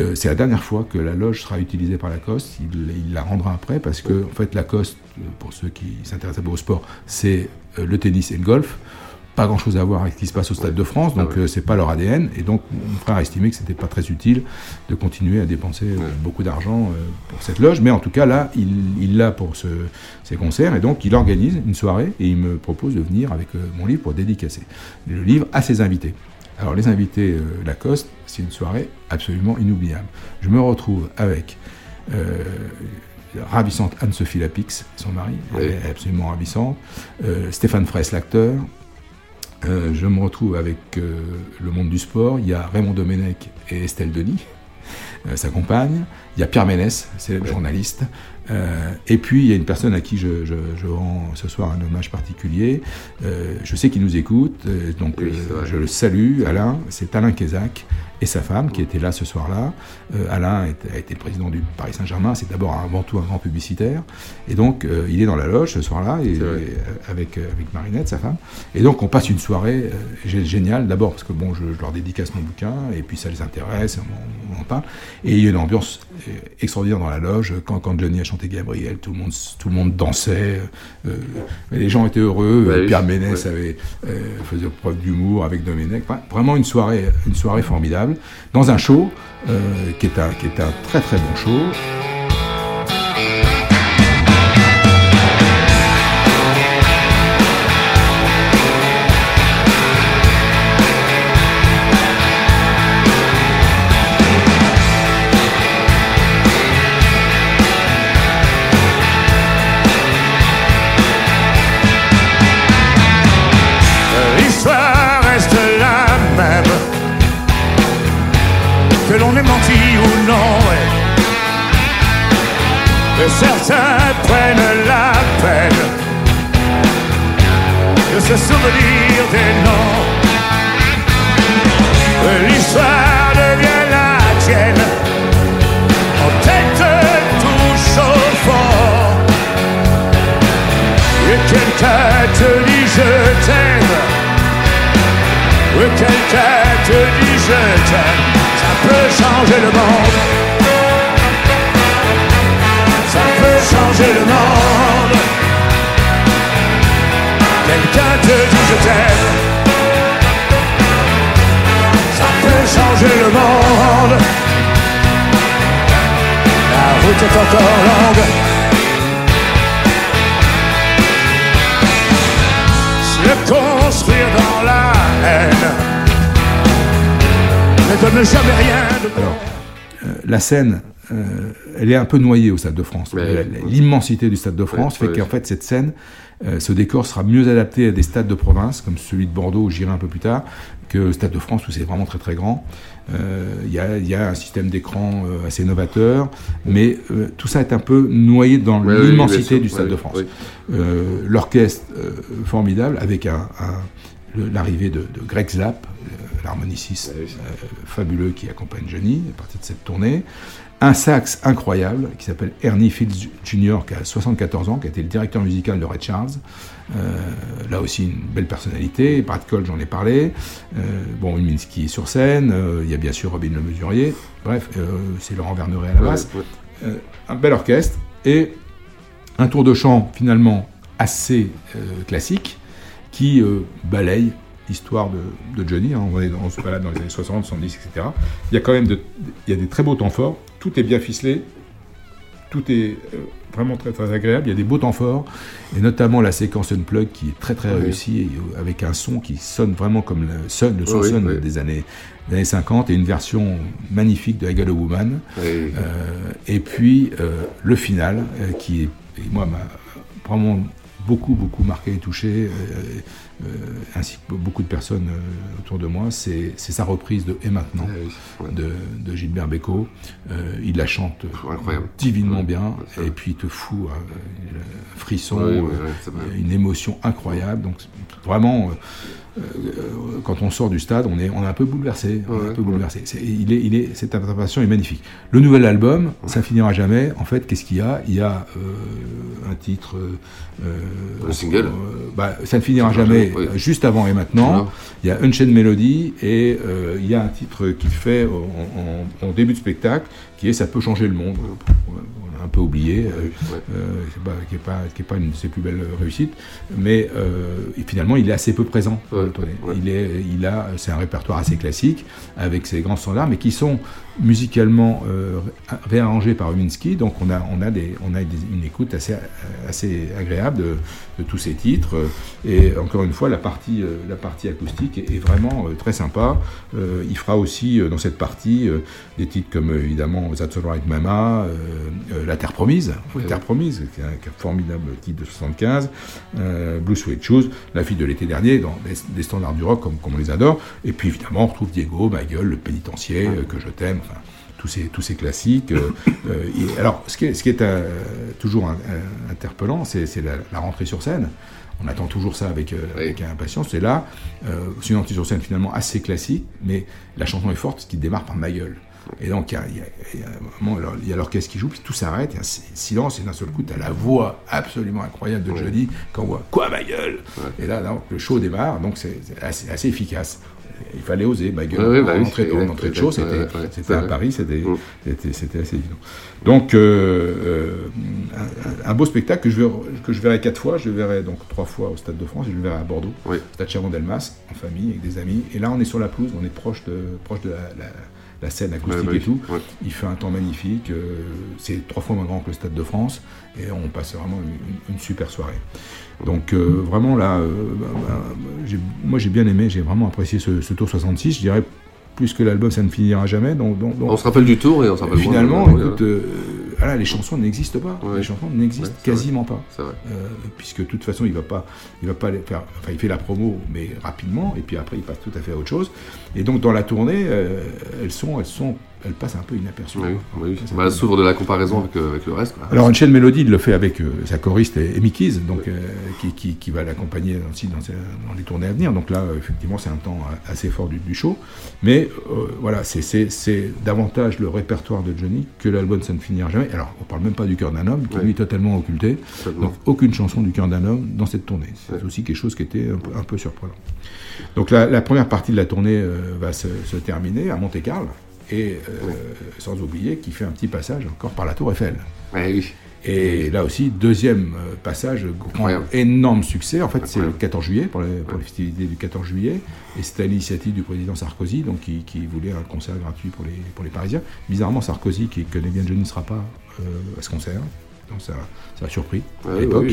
Euh, c'est la dernière fois que la loge sera utilisée par Lacoste. Il, il la rendra après parce que, en fait, Lacoste, euh, pour ceux qui s'intéressent un peu au sport, c'est euh, le tennis et le golf. Pas grand chose à voir avec ce qui se passe au Stade de France, donc euh, c'est pas leur ADN. Et donc, mon frère a estimé que c'était pas très utile de continuer à dépenser euh, beaucoup d'argent euh, pour cette loge. Mais en tout cas, là, il l'a pour ce, ces concerts. Et donc, il organise une soirée et il me propose de venir avec euh, mon livre pour dédicacer le livre à ses invités. Alors les invités Lacoste, c'est une soirée absolument inoubliable. Je me retrouve avec la ravissante Anne-Sophie Lapix, son mari, elle est absolument ravissante, Stéphane Fraisse, l'acteur. Euh, je me retrouve avec euh, le monde du sport, il y a Raymond Domenech et Estelle Denis, euh, sa compagne, il y a Pierre Ménès, célèbre journaliste, et puis il y a une personne à qui je, je- je rends ce soir un hommage particulier. Je sais qu'il nous écoute, donc je le salue. Alain, c'est Alain Kézac et sa femme qui étaient là ce soir-là. Euh, Alain est- a été président du Paris Saint-Germain, c'est d'abord avant tout un grand publicitaire, et donc euh, il est dans la loge ce soir-là et, euh, avec avec Marinette, sa femme. Et donc on passe une soirée gé- géniale. D'abord parce que bon, je, je leur dédicace mon bouquin et puis ça les intéresse, on, on en parle. Et il y a une ambiance extraordinaire dans la loge. Quand, quand Johnny a chanté Gabriel, tout le monde, tout le monde dansait. les gens étaient heureux. Bah Pierre Ménès ouais. avait, faisait preuve d'humour avec Domenech. Enfin, vraiment une soirée, une soirée formidable dans un show euh, qui, est un, qui est un très très bon show. Dit je t'aime. Ça peut changer le monde. Ça peut changer le monde. Quelqu'un te dit je t'aime. Ça peut changer le monde. La route est encore longue. Ne donne jamais rien de bon. Euh, la scène, euh, elle est un peu noyée au Stade de France. Ouais. L'immensité du Stade de France Ouais, fait ouais. qu'en fait cette scène, euh, ce décor sera mieux adapté à des stades de province, comme celui de Bordeaux où j'irai un peu plus tard, que le Stade de France où c'est vraiment très très grand. Euh, Il y, a, il y a un système d'écran euh, assez novateur, mais euh, tout ça est un peu noyé dans l'immensité du Stade Ouais, de France. Euh, L'orchestre euh, formidable avec un, l'arrivée de, de Greg Zapp, l'harmoniciste euh, fabuleux qui accompagne Johnny à partir de cette tournée. Un sax incroyable qui s'appelle Ernie Fields Jr., qui a 74 ans, qui a été le directeur musical de Red Charles. Euh, là aussi, une belle personnalité. Brad Cole, j'en ai parlé. Euh, bon, Uminski est sur scène. Euh, Il y a bien sûr Robin Le Mesurier. Bref, c'est Laurent Verneret à la basse. ouais. Un bel orchestre. Et un tour de chant finalement assez classique qui euh, balaye l'histoire de, de Johnny. hein. On, est on se balade dans les années 60, 70, etc. Il y a quand même de, il y a des très beaux temps forts. Tout est bien ficelé. Tout est euh, vraiment très très agréable. Il y a des beaux temps forts, et notamment la séquence Unplug qui est très très Oui. réussie, et, euh, avec un son qui sonne vraiment comme le son, le son Oui, sonne oui. des années, des années 50, et une version magnifique de Haggle Woman. Oui. Euh, et puis le final, qui est, moi m'a vraiment beaucoup beaucoup marqué et touché. Euh, ainsi que beaucoup de personnes autour de moi, c'est sa reprise de Et maintenant de, de, Gilbert Bécaud. il la chante divinement bien, et puis il te fout un frisson, une émotion incroyable. Donc vraiment, euh, quand on sort du stade, on est, on est un peu bouleversé. un peu bouleversé. il est, il est, cette interprétation est magnifique. Le nouvel album, ça finira jamais. En fait, qu'est-ce qu'il y a? Il y a euh, un titre. Euh, un single bah, Ça ne finira jamais. Juste avant et maintenant, il y a Unchained Melody et il y a un titre qu'il fait en, en, début de spectacle qui est Ça peut changer le monde un peu oublié, euh, euh, qui n'est pas, une de ses plus belles réussites, mais euh, finalement il est assez peu présent. Il, est, il a, c'est un répertoire assez classique avec ses grands standards, mais qui sont musicalement euh, réarrangé par Uminski, donc on a, on a, des, on a une écoute assez, assez agréable de, tous ces titres. Et encore une fois, la partie, la partie acoustique est, vraiment très sympa. il fera aussi dans cette partie des titres comme évidemment That's Alright Mama, La Terre Promise, La Terre Promise, qui est, un, formidable titre de 75, Blue Sweat Shoes, La fille de l'été dernier, dans des, standards du rock comme, comme, on les adore. Et puis évidemment, on retrouve Diego, Ma gueule, Le Pénitencier, que je t'aime tous ces, tous ces classiques. Euh, euh, alors, ce qui est, ce qui est euh, toujours interpellant, c'est la, rentrée sur scène. On attend toujours ça avec, avec impatience. Et là, c'est une entrée sur scène finalement assez classique, mais la chanson est forte, ce qui démarre par ma gueule. Et donc, il y a, l'orchestre qui joue, puis tout s'arrête, il y a un silence, et d'un seul coup, tu as la voix absolument incroyable de Johnny, quand on voit Quoi, ma gueule Et là, le show démarre, donc c'est assez, efficace il fallait oser. Ma gueule, bah entrée, de show, c'était à Paris, mm. c'était assez évident. Donc, euh, euh, un, beau spectacle que je, que je verrai quatre fois. Je le verrai donc trois fois au Stade de France et je le verrai à Bordeaux, au Stade Charon-Delmas, en famille, avec des amis. Et là, on est sur la pelouse, on est proche de, proche de la la scène acoustique bah et tout. Il fait un temps magnifique. Euh, c'est trois fois moins grand que le Stade de France. Et on passe vraiment une, super soirée. Donc euh, vraiment là, euh, bah, bah, moi j'ai bien aimé, j'ai vraiment apprécié ce, ce, tour 66. Je dirais plus que l'album, ça ne finira jamais. Donc, on se rappelle du tour et on se rappelle Finalement, écoute, euh, les chansons n'existent pas. Les chansons n'existent quasiment pas. Euh, puisque de toute façon, il va pas, il va pas faire. Enfin, il fait la promo, mais rapidement, et puis après, il passe tout à fait à autre chose. Et donc, dans la tournée, euh, elles sont, elles sont elle passe un peu inaperçue. Oui, oui. Bah, elle s'ouvre de la comparaison avec, euh, avec le reste. Quoi. Alors, chaîne Melody, le fait avec euh, sa choriste Amy Keys, donc, euh, qui, qui, qui, va l'accompagner aussi dans, dans, les tournées à venir. Donc là, effectivement, c'est un temps assez fort du, du show. Mais voilà, c'est davantage le répertoire de Johnny que l'album Ça ne finira jamais. Alors, on parle même pas du cœur d'un homme, qui lui est totalement occulté. Donc, aucune chanson du cœur d'un homme dans cette tournée. C'est aussi quelque chose qui était un peu, surprenant. Donc, la, la, première partie de la tournée va se, se terminer à Monte-Carlo et euh, sans oublier qu'il fait un petit passage encore par la Tour Eiffel. Et là aussi, deuxième euh, passage, grand, énorme succès. En fait, c'est le 14 juillet, pour les, festivités du 14 juillet. Et c'était à l'initiative du président Sarkozy, donc qui, voulait un concert gratuit pour les, pour les Parisiens. Bizarrement, Sarkozy, qui connaît bien Johnny, ne sera pas euh, à ce concert ça, ça a surpris à l'époque.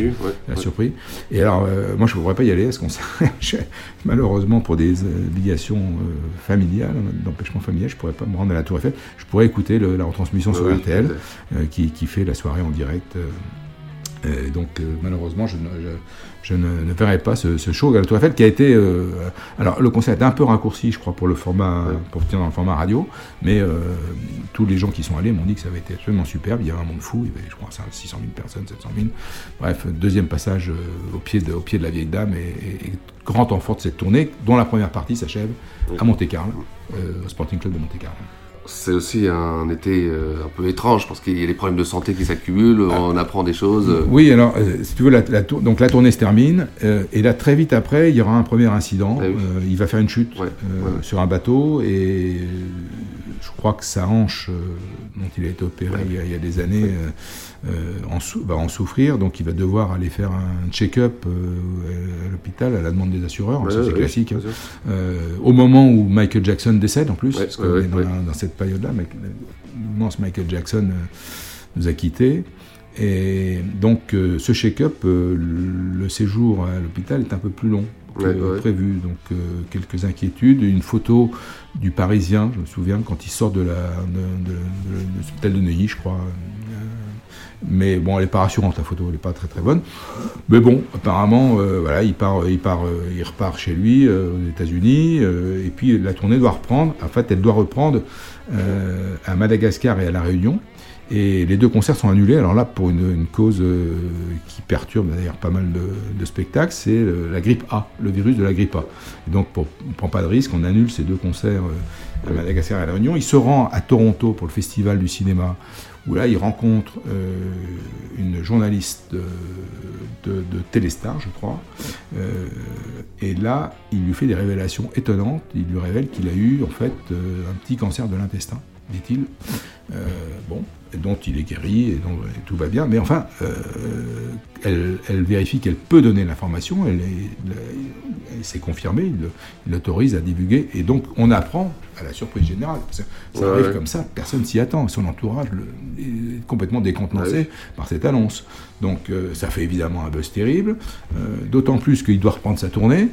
ça a surpris. Et alors, euh, moi, je ne pourrais pas y aller à ce concert. Malheureusement, pour des obligations euh, familiales, d'empêchement familial, je ne pourrais pas me rendre à la Tour Eiffel. Je pourrais écouter la retransmission sur RTL, euh, qui, qui, fait la soirée en direct donc euh, malheureusement, je ne, verrai pas ce, show à la Tour Eiffel qui a été. Euh, alors le concert est un peu raccourci, je crois, pour le format, pour tenir dans le format radio, mais euh, tous les gens qui sont allés m'ont dit que ça avait été absolument superbe. Il y avait un monde fou, il y avait, je crois, 600 000 personnes, 700 000. Bref, deuxième passage au pied de, au pied de la vieille dame et, grand fort de cette tournée, dont la première partie s'achève à Monte-Carlo, au Sporting Club de Monte-Carlo c'est aussi un été euh, un peu étrange parce qu'il y a des problèmes de santé qui s'accumulent, ah. on apprend des choses. Oui, alors euh, si tu veux, la, donc la tournée se termine euh, et là très vite après, il y aura un premier incident. Ah il va faire une chute sur un bateau et je crois que sa hanche dont il a été opéré il y, a, des années en va en souffrir, donc il va devoir aller faire un check-up à l'hôpital à la demande des assureurs. c'est classique. Hein. au moment où Michael Jackson décède en plus, parce qu'on est dans cette période-là, l'immense Michael Jackson euh, nous a quittés. Et donc, euh, ce check-up, euh, le séjour à l'hôpital est un peu plus long que prévu. Donc, quelques inquiétudes. Une photo du Parisien, je me souviens, quand il sort de l'hôpital de, de, de, Neuilly, je crois. Mais bon, elle n'est pas rassurante, la photo, elle n'est pas très très bonne. Mais bon, apparemment, euh, voilà, il, part, il, part, euh, il repart chez lui euh, aux États-Unis, et puis la tournée doit reprendre. En fait, elle doit reprendre à Madagascar et à La Réunion. Et les deux concerts sont annulés. Alors là, pour une, cause qui perturbe d'ailleurs pas mal de, spectacles, c'est la grippe A, le virus de la grippe A. Donc, on ne prend pas de risque, on annule ces deux concerts à Madagascar et à La Réunion. Il se rend à Toronto pour le Festival du cinéma où là il rencontre euh, une journaliste de, de, de, Téléstar, je crois, euh, et là il lui fait des révélations étonnantes. Il lui révèle qu'il a eu en fait euh, un petit cancer de l'intestin, dit-il. Euh, bon, dont il est guéri et dont et tout va bien, mais enfin, euh, elle, elle, vérifie qu'elle peut donner l'information, elle, s'est confirmée, il l'autorise à divulguer, et donc on apprend à la surprise générale. Ça, ça Ouais, arrive ouais. comme ça, personne s'y attend. Son entourage le- est complètement décontenancé Ouais. par cette annonce. Donc euh, ça fait évidemment un buzz terrible, euh, d'autant plus qu'il doit reprendre sa tournée,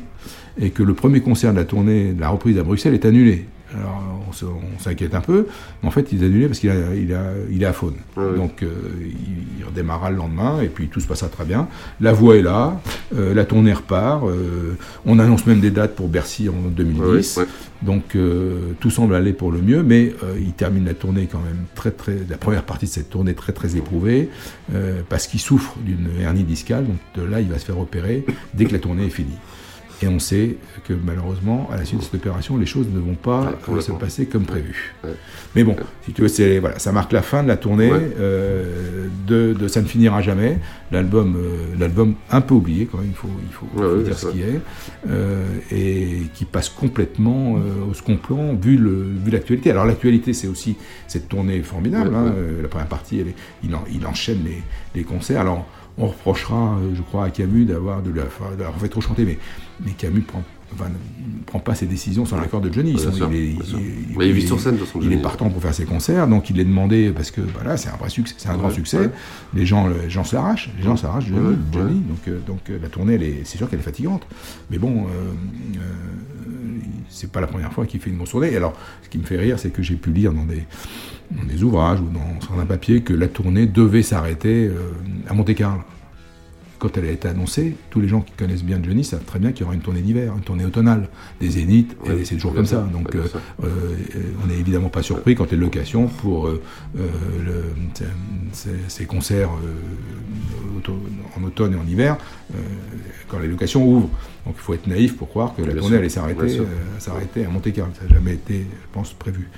et que le premier concert de la tournée, de la reprise à Bruxelles, est annulé. Alors on s'inquiète un peu, mais en fait il est annulé parce qu'il a, il a, il est à faune. Donc euh, il, il redémarrera le lendemain et puis tout se passera très bien. La voix est là, euh, la tournée repart, euh, on annonce même des dates pour Bercy en 2010. Ouais, ouais. Donc tout semble aller pour le mieux, mais il termine la tournée quand même très très, la première partie de cette tournée très très éprouvée parce qu'il souffre d'une hernie discale. Donc de là il va se faire opérer dès que la tournée est finie. Et on sait que malheureusement, à la suite de cette opération, les choses ne vont pas Ouais, euh, se passer comme prévu. Ouais. Mais bon, si tu veux, voilà, ça marque la fin de la tournée Ouais. euh, de, de Ça ne finira jamais. L'album, euh, l'album un peu oublié quand même. Il faut, il faut, Ouais, faut ouais, dire ce qui est euh, et qui passe complètement au second plan vu le vu l'actualité. Alors l'actualité, c'est aussi cette tournée formidable. Hein. La première partie, elle est- il, en- il enchaîne les, les concerts. Alors on reprochera, euh, je crois, à Camus d'avoir de l'avoir d'avoir fait trop chanter, mais, mais Camus prend, enfin, ne prend pas ses décisions sans l'accord de Johnny. Bien sûr, il, est, bien sûr. il- il sur scène, de partant pour faire ses concerts, donc il est demandé parce que voilà, c'est un vrai succès, c'est un grand succès. ouais. Les gens, les gens se l'arrachent, les gens s'arrachent Johnny, Ouais, Johnny. Donc, euh, donc euh, la tournée, c'est sûr qu'elle est fatigante, mais bon, euh, euh, c'est pas la première fois qu'il fait une grosse tournée. Et alors, ce qui me fait rire, c'est que j'ai pu lire dans des, dans des ouvrages ou dans, un papier que la tournée devait s'arrêter euh, à Monte-Carlo. Quand elle a été annoncée, tous les gens qui connaissent bien Johnny savent très bien qu'il y aura une tournée d'hiver, une tournée automnale, des zéniths, et c'est toujours comme ça. Donc, euh, euh, on n'est évidemment pas surpris quand les locations pour euh, euh, le- ces, ces concerts en automne et en hiver, quand les locations ouvrent. Donc il faut être naïf pour croire que la tournée sûr, allait s'arrêter à Monte-Carlo. Ça n'a jamais été, je pense, prévu.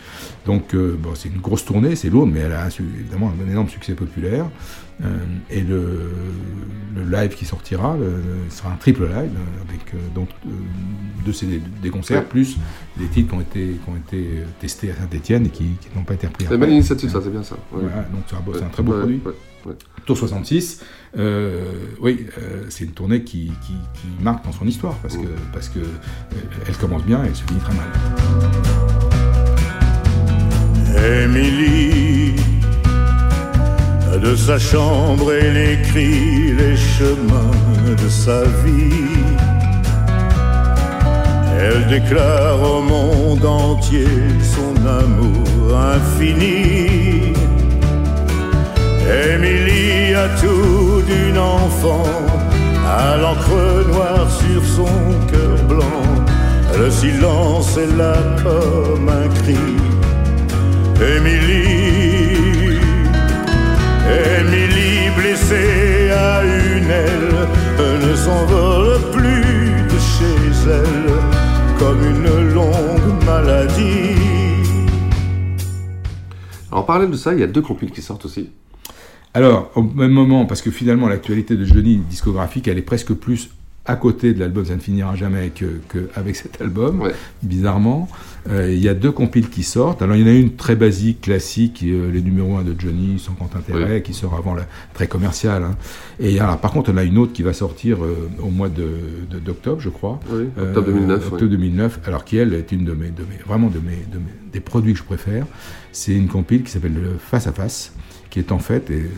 Donc bon, c'est une grosse tournée, c'est lourd, mais elle a évidemment un énorme succès populaire. Euh, et le, le live qui sortira, le- le- ce sera un triple live euh, avec euh, donc euh, deux CD, des concerts Ouais. plus des titres qui ont été, qui ont été testés à Saint-Etienne et qui, qui n'ont pas été repris. C'est une belle initiative, ça, c'est bien ça. Ouais. Voilà, donc c'est un, très beau ouais, produit. ouais, ouais. Tour 66, euh, oui, euh, c'est une tournée qui, qui- qui marque dans son histoire parce Mm. que parce que euh, elle commence bien et elle se finit très mal. Émilie, de sa chambre, elle écrit les chemins de sa vie. Elle déclare au monde entier son amour infini. Émilie a tout d'une enfant, à l'encre noire sur son cœur blanc. Le silence est là comme un cri. Émilie, Émilie blessée à une aile, ne s'envole plus de chez elle comme une longue maladie. Alors en parallèle de ça, il y a deux compiles qui sortent aussi. Alors, au même moment, parce que finalement l'actualité de Johnny discographique, elle est presque plus à côté de l'album Ça ne finira jamais que, que avec cet album, Ouais. bizarrement. Euh, il y a deux compiles qui sortent. Alors il y en a une très basique, classique, euh, les numéros 1 de Johnny, sans grand intérêt, qui sort avant la très commerciale. hein. Et alors, par contre, il y en a une autre qui va sortir euh, au mois de, de- d'octobre, je crois. Oui, octobre 2009, Octobre ouais. 2009, alors qui elle est une de mes, de mes vraiment de mes, de mes, des produits que je préfère, c'est une compile qui s'appelle le Face à Face, qui est en fait, et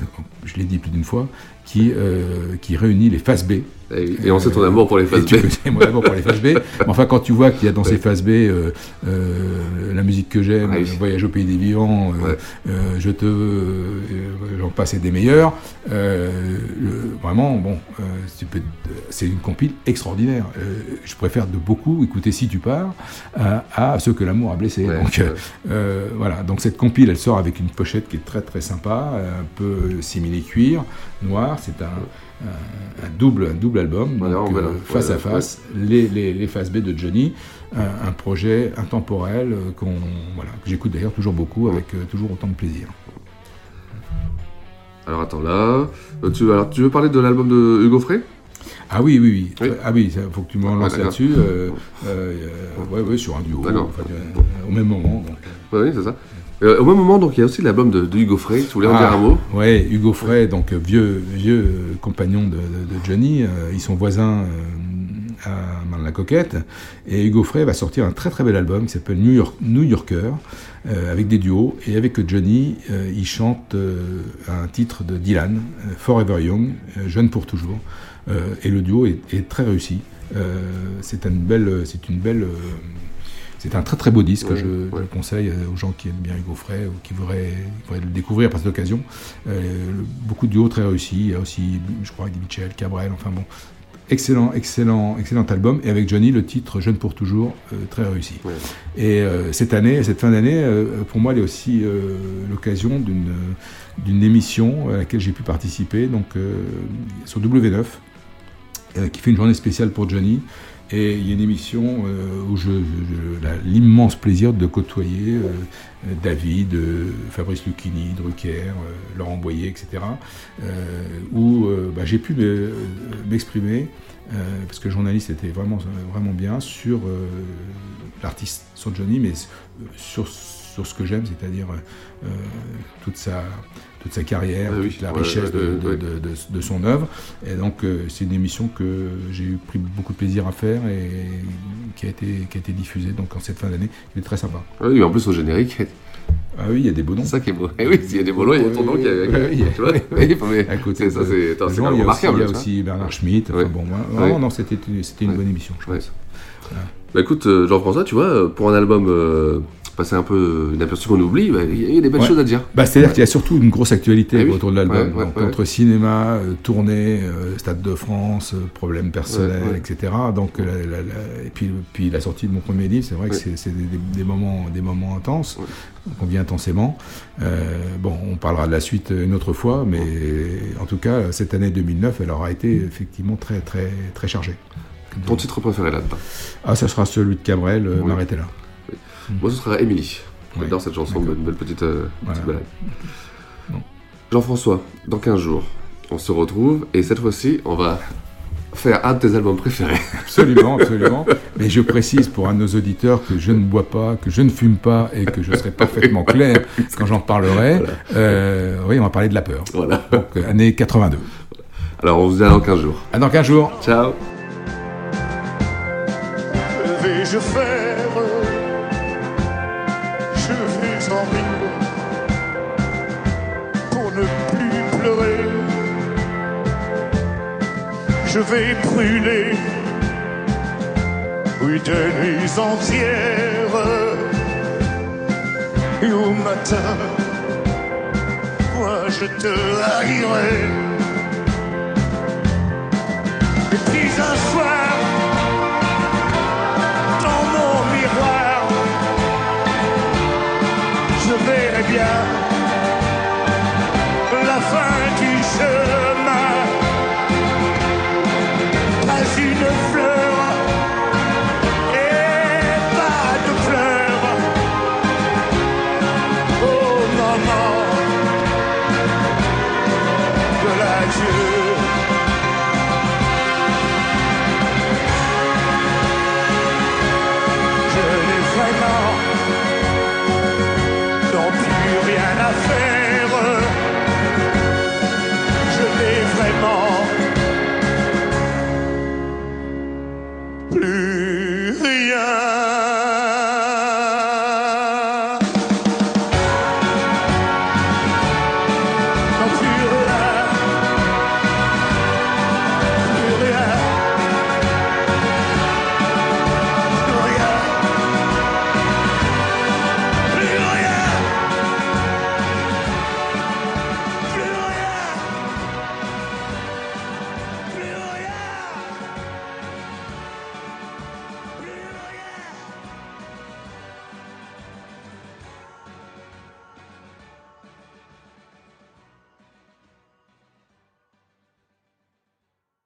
je l'ai dit plus d'une fois, qui, qui réunit les faces B. Et, on sait ton amour pour les faces B. Tu mon amour pour les faces B. Mais enfin, quand tu vois qu'il y a dans ces faces B euh, euh, la musique que j'aime, ah Voyage au pays des vivants, Je te. J'en passe et des meilleurs. vraiment, bon, c'est une compile extraordinaire. je préfère de beaucoup écouter Si tu pars à, Ce que l'amour a blessé. donc, voilà. Donc, cette compile, elle sort avec une pochette qui est très très sympa, un peu similé cuir, noir c'est un, double, un double album, euh, face à face, les, les, faces B de Johnny, un, projet intemporel euh, qu'on, voilà, que j'écoute d'ailleurs toujours beaucoup avec euh, toujours autant de plaisir. Alors attends là, tu, tu veux parler de l'album de Hugo Frey? Ah oui, oui, oui. Ah oui, faut que tu me relances là-dessus. ouais, ouais, sur un duo, au même moment. Oui, c'est ça. Euh, au même moment, donc, il y a aussi l'album de, Hugo Frey. Tu voulais en dire un mot Oui, Hugo Frey, donc vieux, vieux compagnon de, Johnny. Euh, ils sont voisins euh, à Marne-la-Coquette. Et Hugo Frey va sortir un très très bel album qui s'appelle New, York, New Yorker, avec des duos. Et avec Johnny, il chante un titre de Dylan, Forever Young, Jeune pour toujours. et le duo est, est très réussi. c'est une belle, c'est une belle c'est un très très beau disque, je, le conseille aux gens qui aiment bien Hugo Frey ou qui voudraient, le découvrir par cette occasion. Euh, beaucoup de duos très réussis, il y a aussi, je crois, Eddie Mitchell, Cabrel, enfin bon, excellent, excellent, excellent album. Et avec Johnny, le titre Jeune pour toujours, euh, très réussi. Et euh, cette année, cette fin d'année, pour moi, elle est aussi l'occasion d'une d'une émission à laquelle j'ai pu participer, donc sur W9, qui fait une journée spéciale pour Johnny. Et il y a une émission euh, où j'ai l'immense plaisir de côtoyer euh, David, euh, Fabrice Lucchini, Drucker, Laurent Boyer, etc. où bah, j'ai pu m'exprimer, parce que journaliste était vraiment, vraiment bien, sur l'artiste, sur Johnny, mais sur, sur ce que j'aime, c'est-à-dire toute sa toute sa carrière, ah toute la richesse de, son œuvre. Et donc, euh, c'est une émission que j'ai eu pris beaucoup de plaisir à faire et qui a été, qui a été diffusée donc, en cette fin d'année. Il est très sympa. Ah oui, en plus, au générique. Ah oui, il y a des beaux noms. C'est ça qui est beau. Eh oui, il y a des beaux noms, il y a ton nom qui est. Oui, À côté, ça, c'est remarquable. Il y a aussi Bernard Schmitt. Enfin, bon, moi, non, c'était une bonne émission, je pense. Bah écoute, euh, Jean-François, tu vois, pour un album euh, c'est un peu une aperçu qu'on oublie, bah, il y a des belles choses à dire. Bah, C'est-à-dire qu'il y a surtout une grosse actualité eh autour de l'album. entre cinéma, euh, tournée, euh, Stade de France, euh, problèmes personnels, etc. Donc, et puis, puis la sortie de mon premier livre, c'est vrai que c'est des, moments, des moments intenses, qu'on vit intensément. bon, on parlera de la suite une autre fois, mais en tout cas, cette année 2009, elle aura été effectivement très, très, très chargée. Ton titre préféré là-dedans? Ah, ça sera celui de Cabrel, M'arrêter là. Moi, ce sera Émilie. J'adore cette chanson, une belle petite, euh, balade. Jean-François, dans 15 jours, on se retrouve et cette fois-ci, on va faire un de tes albums préférés. Absolument, absolument. Mais je précise pour un de nos auditeurs que je ne bois pas, que je ne fume pas et que je serai parfaitement clair quand j'en parlerai. Euh, oui, on va parler de la peur. Voilà. Donc, année 82. Alors, on vous dit à dans 15 jours. À dans 15 jours. Ciao. Vais-je faire je vais brûler. Oui, des nuits entières. Et au matin, moi je te haïrai. Et puis un soir, dans mon miroir, je verrai bien.